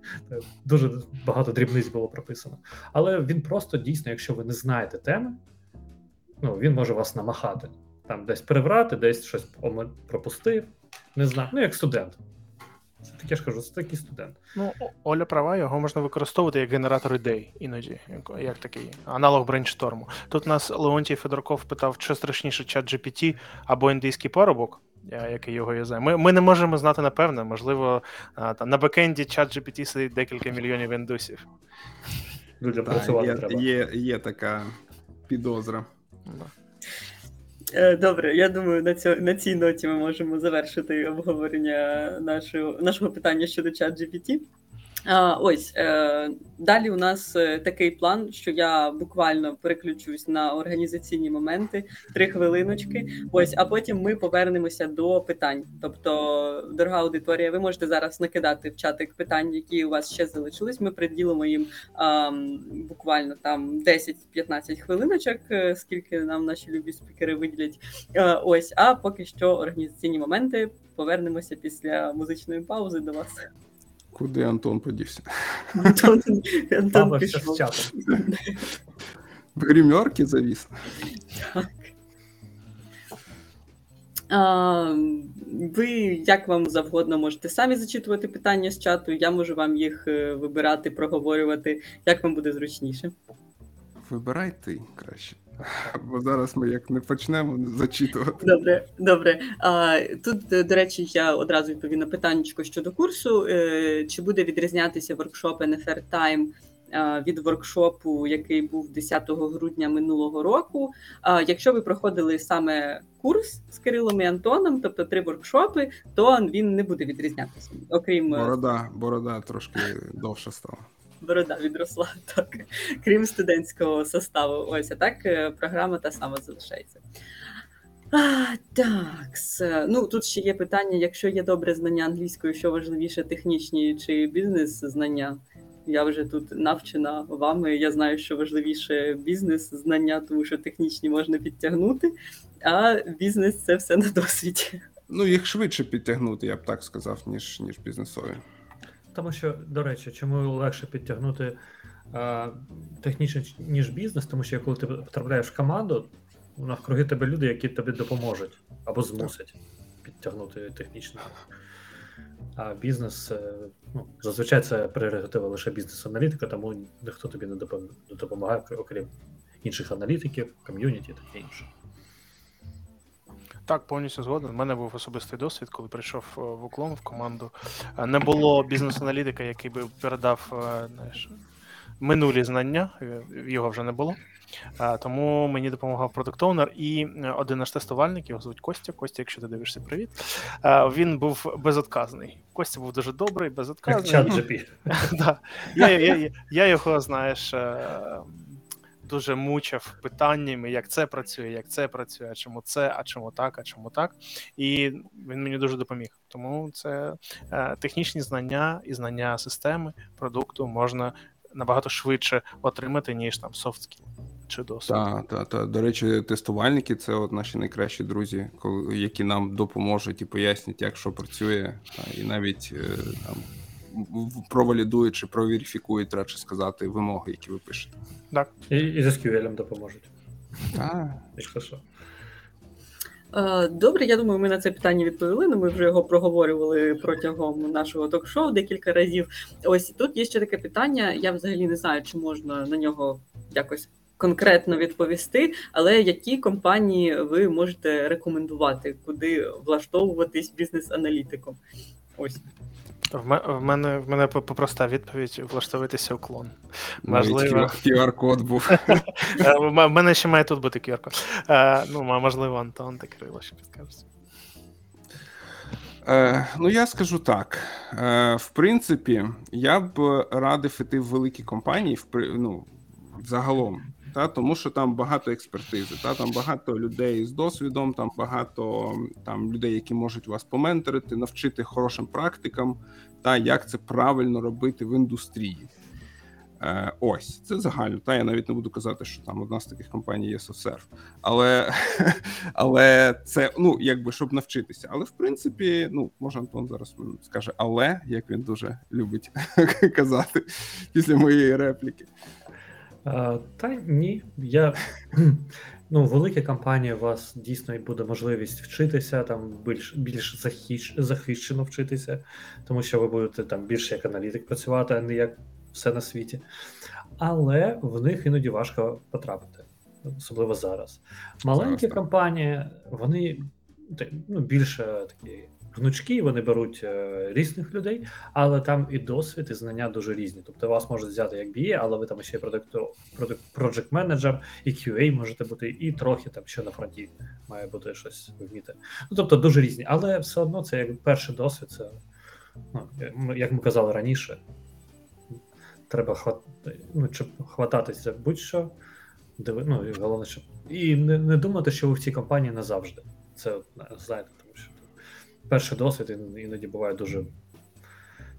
дуже багато дрібниць було прописано. Але він просто дійсно, якщо ви не знаєте теми, ну він може вас намахати. Там десь переврати, десь щось пропустив. Не знаю. Ну, як студент. Це таке ж кажу, це такий студент. Ну, Оля права, його можна використовувати як генератор ідей іноді, як, як такий аналог брейншторму. Тут нас Леонтій Федорков питав, що страшніше чат GPT або індійський парубок, який його юзає. Ми, ми не можемо знати напевне, можливо, там, на бекенді чат GPT сидить декілька мільйонів індусів. Людям працювати є, треба. є, є така підозра. Е, Добре, я думаю, на цьо, на цій ноті ми можемо завершити обговорення нашого, нашого питання щодо чат GPT. Ось е, далі у нас е, такий план, що я буквально переключусь на організаційні моменти, три хвилиночки. Ось, а потім ми повернемося до питань. Тобто, дорога аудиторія, ви можете зараз накидати в чатик питань, які у вас ще залишились. Ми приділимо їм ам, буквально там 10-15 хвилиночок, е, скільки нам наші любі спікери виділять. Е, ось, а поки що організаційні моменти. Повернемося після музичної паузи до вас. Куди Антон подівся? Антон, Антон пішов. чатом. В гримерки завіс. А, ви як вам завгодно можете самі зачитувати питання з чату. Я можу вам їх е, вибирати, проговорювати, як вам буде зручніше. Вибирай ти краще. Бо зараз ми як не почнемо зачитувати. Добре, добре. А, тут, е, до речі, я одразу відповім на питання щодо курсу. Е, Чи буде відрізнятися воркшоп NFR Time від воркшопу, який був 10 грудня минулого року? А, Якщо ви проходили саме курс з Кирилом і Антоном, тобто три воркшопи, то він не буде відрізнятися. Окрім е, Борода, борода трошки довша стала. Борода відросла, так крім студентського составу. Ось а так е, програма та сама залишається. А, так, ну тут ще є питання: якщо є добре знання англійської, що важливіше, технічні чи бізнес знання? Я вже тут навчена вами. Я знаю, що важливіше бізнес знання, тому що технічні можна підтягнути, а бізнес це все на досвіді. Ну, їх швидше підтягнути, я б так сказав, ніж, ніж бізнесові. Тому що, до речі, чому легше підтягнути а, технічно, ніж бізнес, тому що коли ти потрапляєш в команду, навкруги тебе люди, які тобі допоможуть або змусять підтягнути технічно. А бізнес, е, ну, зазвичай це прерогатива лише бізнес-аналітика, тому ніхто тобі не допом- не допомагає, окрім інших аналітиків, ком'юніті таке інше. Так, повністю згоден. У мене був особистий досвід, коли прийшов е, в уклон в команду. Е, Не було бізнес-аналітика, який би передав е, знаєш, минулі знання, його вже не було. Тому мені допомагав продукт оунер і один наш тестувальник, його звуть Костя. Костя, якщо ти дивишся, привіт. Він був безотказний. Костя був дуже добрий, Як безотказний. чат Я, його, знаєш, дуже мучив питаннями, як це працює, як це працює, а чому це, а чому так, а чому так. І він мені дуже допоміг. Тому це е, технічні знання і знання системи, продукту можна набагато швидше отримати, ніж там soft чи досвід. Так, так, так. До речі, тестувальники це от наші найкращі друзі, коли, які нам допоможуть і пояснять, як що працює, та, і навіть е, там провалідують чи проверифікують, радше сказати, вимоги, які ви пишете. І, і з SQL допоможуть. Так. Якщо що. Е, Добре, я думаю, ми на це питання відповіли. Ну, ми вже його проговорювали протягом нашого ток-шоу декілька разів. Ось тут є ще таке питання. Я взагалі не знаю, чи можна на нього якось конкретно відповісти, але які компанії ви можете рекомендувати, куди влаштовуватись бізнес-аналітиком? Ось В, ме- в мене в мене по- проста відповідь влаштовуйтеся уклон. Можливо. QR-код був. Е, В мене ще має тут бути QR-код. Е, Ну, можливо, Антон та Кирило ще підкажуть. Е, ну, я скажу так. Е, в принципі, я б радив іти в великі компанії, в, ну, загалом. Та, тому що там багато експертизи, та, там багато людей з досвідом, там багато там, людей, які можуть вас поменторити, навчити хорошим практикам, та як це правильно робити в індустрії. Е, Ось це загально. Та я навіть не буду казати, що там одна з таких компаній є SoftServe. Але але це ну якби щоб навчитися. Але в принципі, ну може Антон зараз скаже, але як він дуже любить казати після моєї репліки. А, Та ні, я ну, велика компанія, у вас дійсно буде можливість вчитися, там більш більш захищ, захищено вчитися, тому що ви будете там більше як аналітик працювати, а не як все на світі. Але в них іноді важко потрапити, особливо зараз. Маленькі зараз, компанії, вони ну, більше такі гнучкі, вони беруть е, різних людей, але там і досвід, і знання дуже різні. Тобто вас можуть взяти як BA, але ви там ще project менеджер і QA можете бути, і трохи там ще на фронті має бути щось вміти. Ну тобто дуже різні, але все одно це як перший досвід. Це ну, як ми казали раніше, треба хват... ну, хвататися за будь-що. Диви... Ну, і головне, щоб і не, не думати, що ви в цій компанії назавжди. Це знаєте, перший досвід іноді буває дуже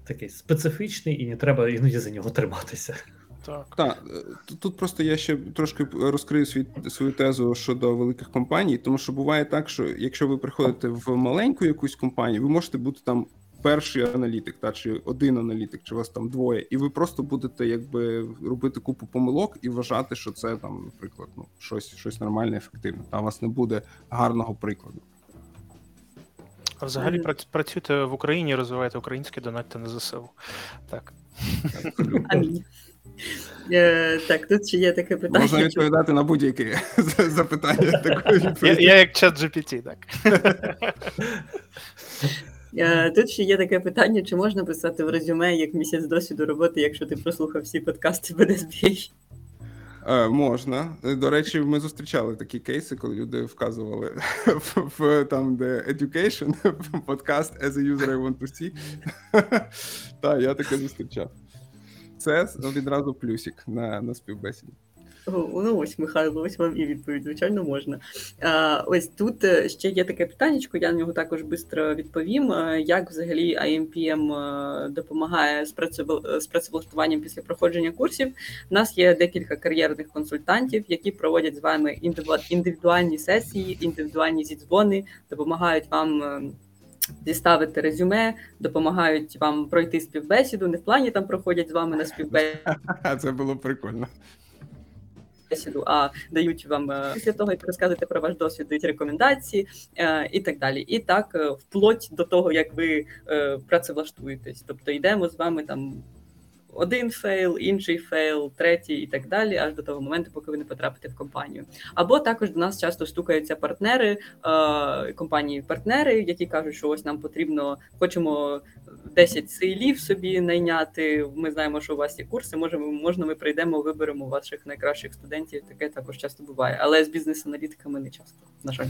такий специфічний, і не треба іноді за нього триматися. Так, Так, е, тут просто я ще трошки розкрию свій, свою тезу щодо великих компаній, тому що буває так, що якщо ви приходите в маленьку якусь компанію, ви можете бути там перший аналітик, та чи один аналітик, чи у вас там двоє, і ви просто будете якби робити купу помилок і вважати, що це там, наприклад, ну щось щось нормальне, ефективне. Та у вас не буде гарного прикладу. А взагалі mm-hmm. працюйте в Україні, розвивайте українське, донатьте на ЗСУ. Так. Амінь. Е, так, тут ще є таке питання. Можна відповідати на будь-яке запитання. Я, я як чат GPT, так. Е, тут ще є таке питання: чи можна писати в резюме як місяць досвіду роботи, якщо ти прослухав всі подкасти BDSBA? Е, можна. До речі, ми зустрічали такі кейси, коли люди вказували в, там, де education, подкаст as a user I want to see. Так, я таке зустрічав. Це відразу плюсик на, на співбесіді. Ну ось, Михайло, ось вам і відповідь, звичайно, можна. Ось тут е, ще є таке питання, я на нього також швидко відповім. Е, як взагалі IMPM е, допомагає з працевлаштуванням після проходження курсів? У нас є декілька кар'єрних консультантів, які проводять з вами індивідуальні сесії, індивідуальні зідзвони, допомагають вам. Діставити резюме, допомагають вам пройти співбесіду. Не в плані там проходять з вами на співбесіду. Це було прикольно бесіду, а дають вам е, після того, як розказуєте про ваш досвід, дають рекомендації е, і так далі. І так, е, вплоть до того, як ви працевлаштуєтесь. Тобто йдемо з вами там один fail, інший фейл, третій і так далі, аж до того моменту, поки ви не потрапите в компанію. Або також до нас часто стукаються партнери, е, компанії-партнери, які кажуть, що ось нам потрібно, хочемо 10 сейлів собі найняти. Ми знаємо, що у вас є курси. Можемо, можна, ми прийдемо, виберемо ваших найкращих студентів. Таке також часто буває, але з бізнес-аналітиками не часто. На жаль,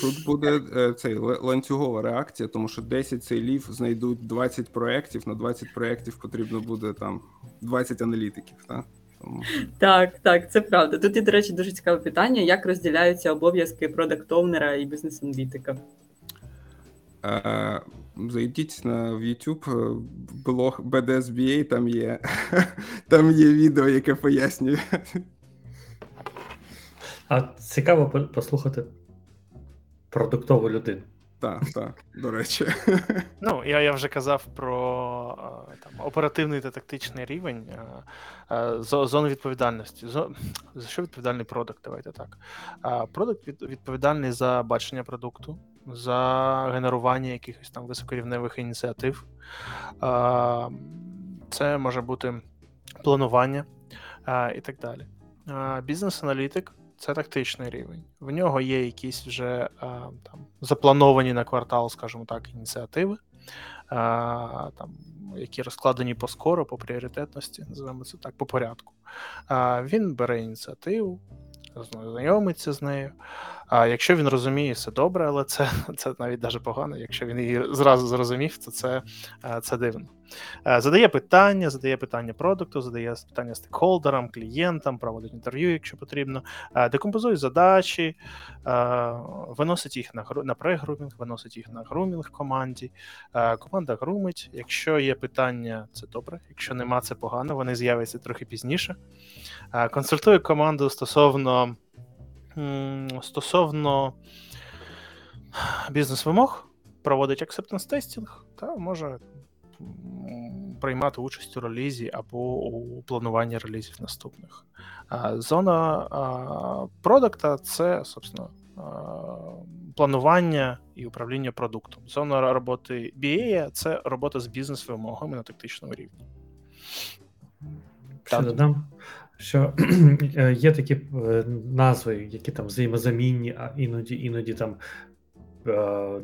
тут буде е, цей ланцюгова реакція, тому що 10 сейлів знайдуть 20 проєктів, на 20 проєктів потрібно буде там 20 аналітиків. Так? Тому... Так, так, це правда. Тут є, до речі, дуже цікаве питання: як розділяються обов'язки продакт-овнера і бізнес-аналітика? Е, зайдіть на в YouTube блог BDSBA, там є там є відео, яке пояснює. А цікаво послухати продуктову людину. Так, так, до речі. Ну, я я вже казав про там, оперативний та тактичний рівень зону відповідальності. За що відповідальний продукт? Давайте так. Продукт відповідальний за бачення продукту, за генерування якихось там високорівневих ініціатив. Це може бути планування і так далі. Бізнес-аналітик це тактичний рівень. В нього є якісь вже там заплановані на квартал, скажімо так, ініціативи, там, які розкладені по скоро, по пріоритетності, називаємо це так, по порядку. Він бере ініціативу, знайомиться з нею, А якщо він розуміє, все добре, але це це навіть даже погано. Якщо він її зразу зрозумів, то це е, це дивно. Е, задає питання, задає питання продукту, задає питання стейкхолдерам, клієнтам, проводить інтерв'ю, якщо потрібно, е, декомпозує задачі, виносить їх на на прегрумінг, виносить їх на грумінг команді. Команда грумить. Якщо є питання, це добре. Якщо нема, це погано. Вони з'являться трохи пізніше. Консультує команду стосовно стосовно бізнес-вимог, проводить acceptance тестінг та може приймати участь у релізі або у плануванні релізів наступних. Зона продукта це, собственно, планування і управління продуктом. Зона роботи BA – це робота з бізнес-вимогами на тактичному рівні. Ще додам, що е, є такі е, назви, які там взаємозамінні, а іноді іноді там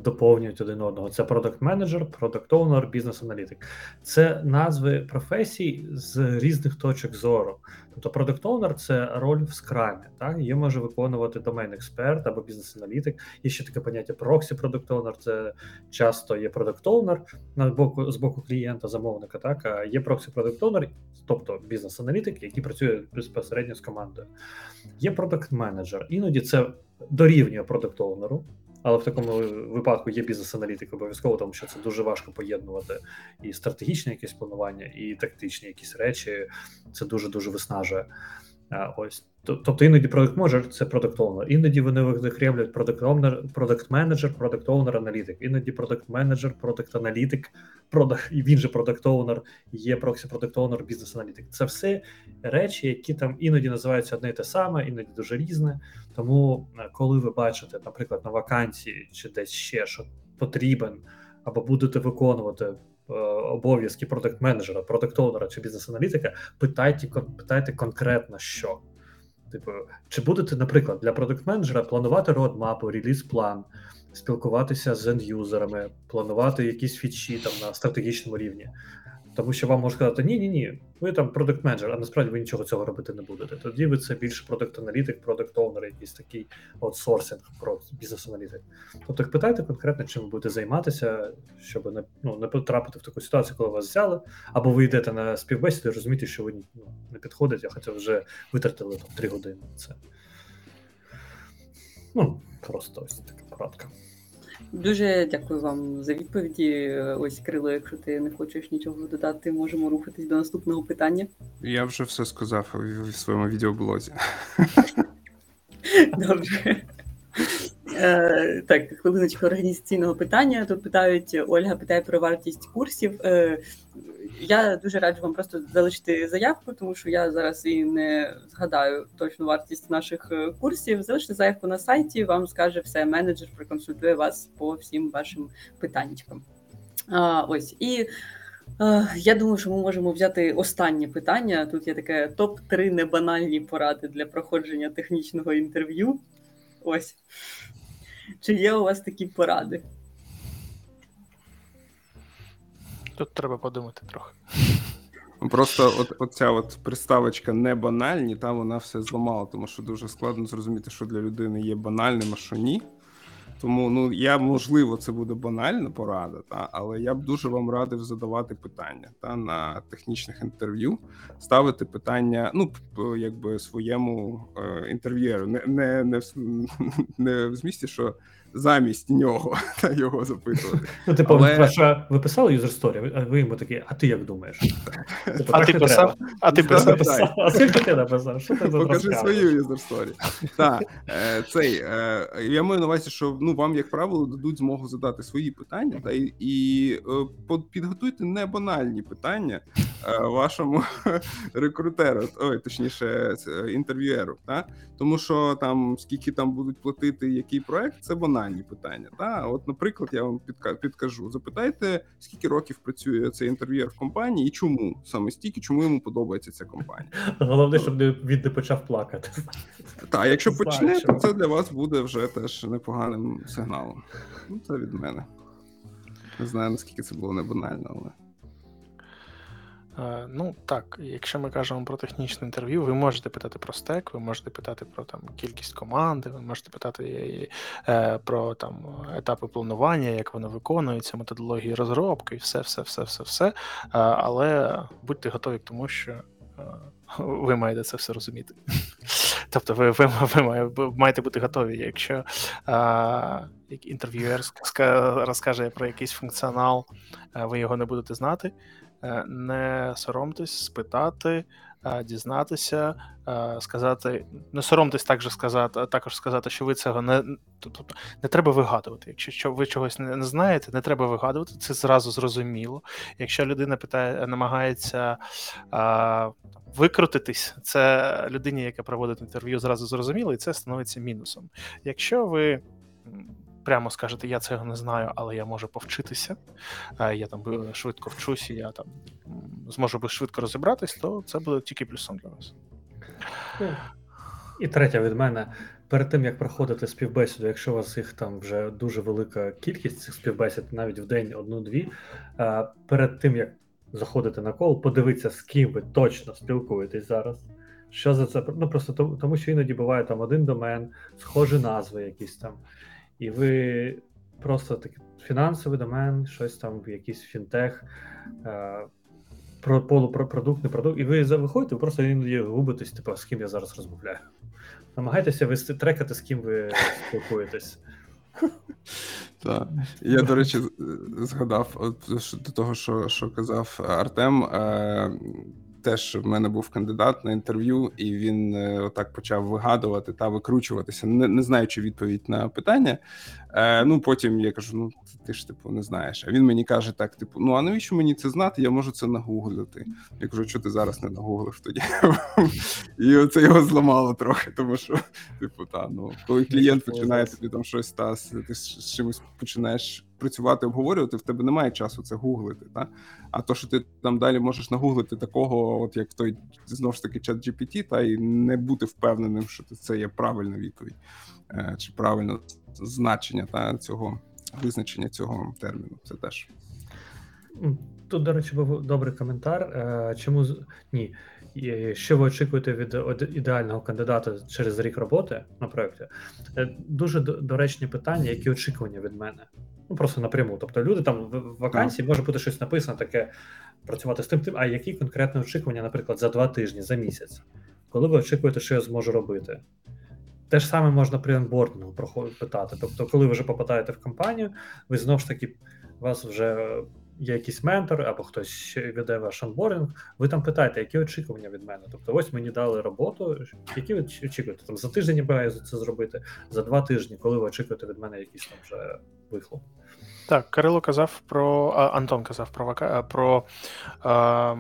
доповнюють один одного. Це продакт менеджер, продакт оунер, бізнес-аналітик. Це назви професій з різних точок зору. Тобто, продакт оунер це роль в скрамі. Так? Її може виконувати домен експерт або бізнес-аналітик. Є ще таке поняття проксі продакт оунер це часто є продакт оунер на боку з боку клієнта, замовника. Так, а є проксі продакт оунер тобто бізнес-аналітик, який працює безпосередньо з командою. Є продакт менеджер. Іноді це дорівнює продакт оунеру але в такому випадку є бізнес-аналітик обов'язково, тому що це дуже важко поєднувати і стратегічне якесь планування, і тактичні якісь речі. Це дуже дуже виснажує. Ось тобто іноді продакт менеджер це продакт оунер іноді вони викремлюють продакт оунер продакт менеджер, продакт оунер аналітик. Іноді продакт менеджер, продакт аналітик, продакт і він же продакт оунер, є проксі продакт оунер, бізнес аналітик. Це все речі, які там іноді називаються одне і те саме, іноді дуже різне. Тому е, коли ви бачите, наприклад, на вакансії чи десь ще що потрібен, або будете виконувати. Е, обов'язки продакт менеджера, продакт оунера чи бізнес-аналітика, питайте питайте конкретно що. Типу, чи будете, наприклад, для продакт-менеджера планувати родмапу, реліз-план, спілкуватися з енд-юзерами, планувати якісь фічі там на стратегічному рівні? Тому що вам можуть сказати, ні, ні, ні, ви там продакт менеджер, а насправді ви нічого цього робити не будете. Тоді ви це більше продакт-аналітик, продакт-оунер, якийсь такий аутсорсинг, про бізнес-аналітик. Тобто питайте конкретно, чим ви будете займатися, щоб не ну, не потрапити в таку ситуацію, коли вас взяли, або ви йдете на співбесіду і розумієте, що ви ну, не підходите, хоча вже витратили там три години на це. Ну, просто ось така порадка. Дуже дякую вам за відповіді. Ось Крило, якщо ти не хочеш нічого додати, можемо рухатись до наступного питання. Я вже все сказав у своєму відеоблозі. Добре. Е, Так, хвилиночка організаційного питання. Тут питають Ольга питає про вартість курсів. Е, Я дуже раджу вам просто залишити заявку, тому що я зараз і не згадаю точну вартість наших е, курсів. Залиште заявку на сайті, вам скаже все. Менеджер проконсультує вас по всім вашим питанням. Ось і. Я думаю, що ми можемо взяти останнє питання. Тут є таке топ 3 небанальні поради для проходження технічного інтерв'ю. Ось. Чи є у вас такі поради? Тут треба подумати трохи. Просто от оця от приставочка не банальні, та вона все зламала, тому що дуже складно зрозуміти, що для людини є банальним, а що ні. Тому ну я можливо, це буде банальна порада, та але я б дуже вам радив задавати питання та на технічних інтерв'ю, ставити питання, ну якби своєму е, інтерв'єру, не не, не, не в змісті, що замість нього та його запитувати. Ну, типу, Але... що ви писали user story, а ви йому такі, а ти як думаєш? Типу, а ти писав? А ти писав? А скільки ти написав? Що ти Покажи свою user story. Так, е, цей, е, я маю на увазі, що ну, вам, як правило, дадуть змогу задати свої питання, та і, і е, підготуйте не банальні питання вашому рекрутеру, ой, точніше, інтерв'юеру. Та? Тому що там скільки там будуть платити, який проект, це банально банальні питання. Та от, наприклад, я вам підкажу: запитайте, скільки років працює цей інтерв'єр в компанії, і чому саме стільки, чому йому подобається ця компанія. Головне, щоб він не почав плакати. Так, якщо почне, то це для вас буде вже теж непоганим сигналом. Ну, Це від мене. Не знаю наскільки це було не банально, але. Е, Ну так, якщо ми кажемо про технічне інтерв'ю, ви можете питати про стек, ви можете питати про там кількість команди, ви можете питати е, про там етапи планування, як воно виконується, методології розробки, і все, все, все, все, все. Е, але будьте готові тому, що е, ви маєте це все розуміти. Тобто, ви ви, ви маєте бути готові. Якщо а, інтерв'юер розкаже про якийсь функціонал, ви його не будете знати. Е, не соромтесь спитати, е, дізнатися, е, сказати, не соромтесь також сказати, також сказати, що ви цього не тобто не треба вигадувати. Якщо ви чогось не знаєте, не треба вигадувати, це зразу зрозуміло. Якщо людина питає, намагається а, викрутитись, це людині, яка проводить інтерв'ю, зразу зрозуміло, і це становиться мінусом. Якщо ви прямо скажете, я цього не знаю, але я можу повчитися, я там швидко вчусь, і я там зможу швидко розібратись, то це буде тільки плюсом для вас. Ну, і третє від мене. Перед тим як проходити співбесіду, якщо у вас їх там вже дуже велика кількість цих співбесід, навіть в день одну-дві, перед тим як заходити на кол, подивитися, з ким ви точно спілкуєтесь зараз. Що за це? Ну просто тому що іноді буває там один домен, схожі назви якісь там і ви просто такий фінансовий домен, щось там, якийсь фінтех, е, про полупродукт, не продукт, і ви виходите, ви просто іноді губитесь, типу, з ким я зараз розмовляю. Намагайтеся вести трекати, з ким ви спілкуєтесь. Так. Я, до речі, згадав от, до того, що що казав Артем. Е, Теж в мене був кандидат на інтерв'ю, і він е, отак почав вигадувати та викручуватися, не не знаючи відповідь на питання. Е, Ну потім я кажу: ну ти ж типу не знаєш. А він мені каже: так: типу, ну а навіщо мені це знати? Я можу це нагуглити. Я кажу, що ти зараз не нагуглив тоді? І оце його зламало трохи, тому що, типу, та ну коли клієнт починає тобі там щось та ти з чимось починаєш працювати, обговорювати, в тебе немає часу це гуглити. Та? А то, що ти там далі можеш нагуглити такого, от як той знову ж таки чат GPT, та і не бути впевненим, що це є правильна відповідь е, чи правильне значення та цього визначення цього терміну. Це теж. Тут, до речі, був добрий коментар. Е, чому ні? Що ви очікуєте від ідеального кандидата через рік роботи на проєкті? Е, дуже доречні питання, які очікування від мене. Ну просто напряму. Тобто люди там в вакансії може бути щось написано, таке працювати з тим, тим, а які конкретні очікування, наприклад, за два тижні, за місяць, коли ви очікуєте, що я зможу робити? Те ж саме можна при онбордингу питати. Тобто, коли ви вже попадаєте в компанію, ви знову ж таки вас вже є якийсь ментор або хтось веде ваш онбординг, ви там питаєте, які очікування від мене. Тобто, ось мені дали роботу, які ви очікуєте? Там за тиждень я маю це зробити, за два тижні, коли ви очікуєте від мене якийсь там вже вихлоп. Так, Кирило казав про Антон казав про про е,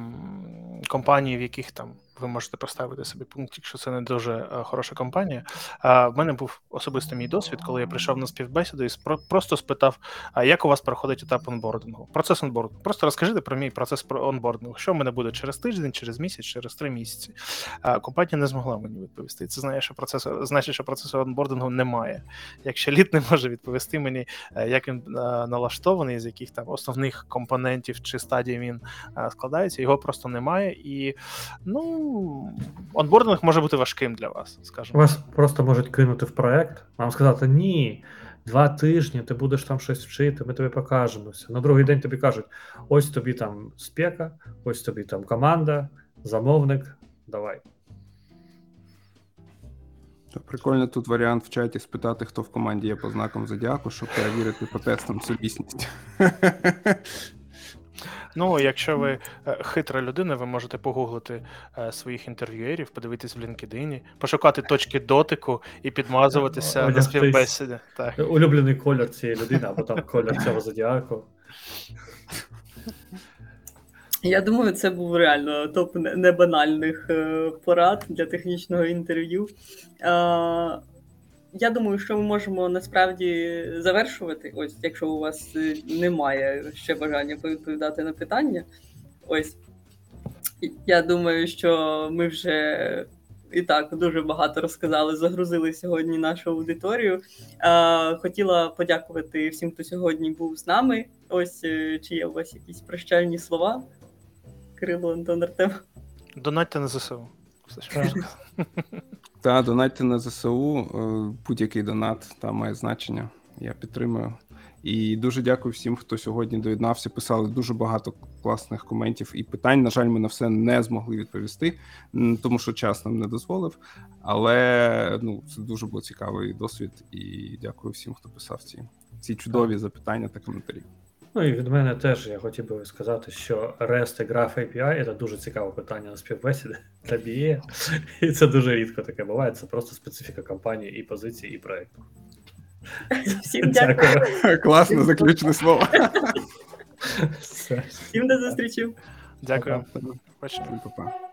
компанії, в яких там ви можете поставити собі пункт, якщо це не дуже е, хороша компанія. А в мене був особисто мій досвід, коли я прийшов на співбесіду і просто спитав: а як у вас проходить етап онбордингу? Процес онбордингу. Просто розкажіть про мій процес онбордингу. Що в мене буде через тиждень, через місяць, через три місяці. А компанія не змогла мені відповісти. Це знає, що процес значить, що процесу онбордингу немає. Якщо лід не може відповісти мені, е, як він е, налаштований, з яких там основних компонентів чи стадій він складається, його просто немає і ну онбординг може бути важким для вас, скажімо. Вас просто можуть кинути в проект, вам сказати, ні, два тижні ти будеш там щось вчити, ми тобі покажемося. На другий день тобі кажуть: ось тобі там спека, ось тобі там команда, замовник, давай. Прикольно тут варіант в чаті спитати, хто в команді є по знакам зодіаку, щоб перевірити по тестам сумісність. Ну, якщо ви е, хитра людина, ви можете погуглити е, своїх інтерв'юерів, подивитись в LinkedIn, пошукати точки дотику і підмазуватися на співбесіді. Так. Улюблений колір цієї людини, або там колір цього зодіаку. Я думаю, це був реально топ небанальних е, порад для технічного інтерв'ю. Я думаю, що ми можемо насправді завершувати. Ось, якщо у вас е, немає ще бажання повідповідати на питання. Ось я думаю, що ми вже і так дуже багато розказали, загрузили сьогодні нашу аудиторію. Хотіла подякувати всім, хто сьогодні був з нами. Ось е, чи є у вас якісь прощальні слова? Кирило, Антон, Артем. Донатьте на ЗСУ. Все, що. Та донатьте на ЗСУ. е, Будь-який донат там має значення. Я підтримую. І дуже дякую всім, хто сьогодні доєднався. Писали дуже багато класних коментів і питань. На жаль, ми на все не змогли відповісти, тому що час нам не дозволив. Але ну це дуже був цікавий досвід. І дякую всім, хто писав ці, ці чудові запитання та коментарі. Ну і від мене теж я хотів би сказати, що REST і Graph API це дуже цікаве питання на співбесіді для BA. І це дуже рідко таке буває. Це просто специфіка компанії і позиції, і проєкту. Всім дякую. Класне заключне слово. Всім до зустрічі. Дякую. Па-па.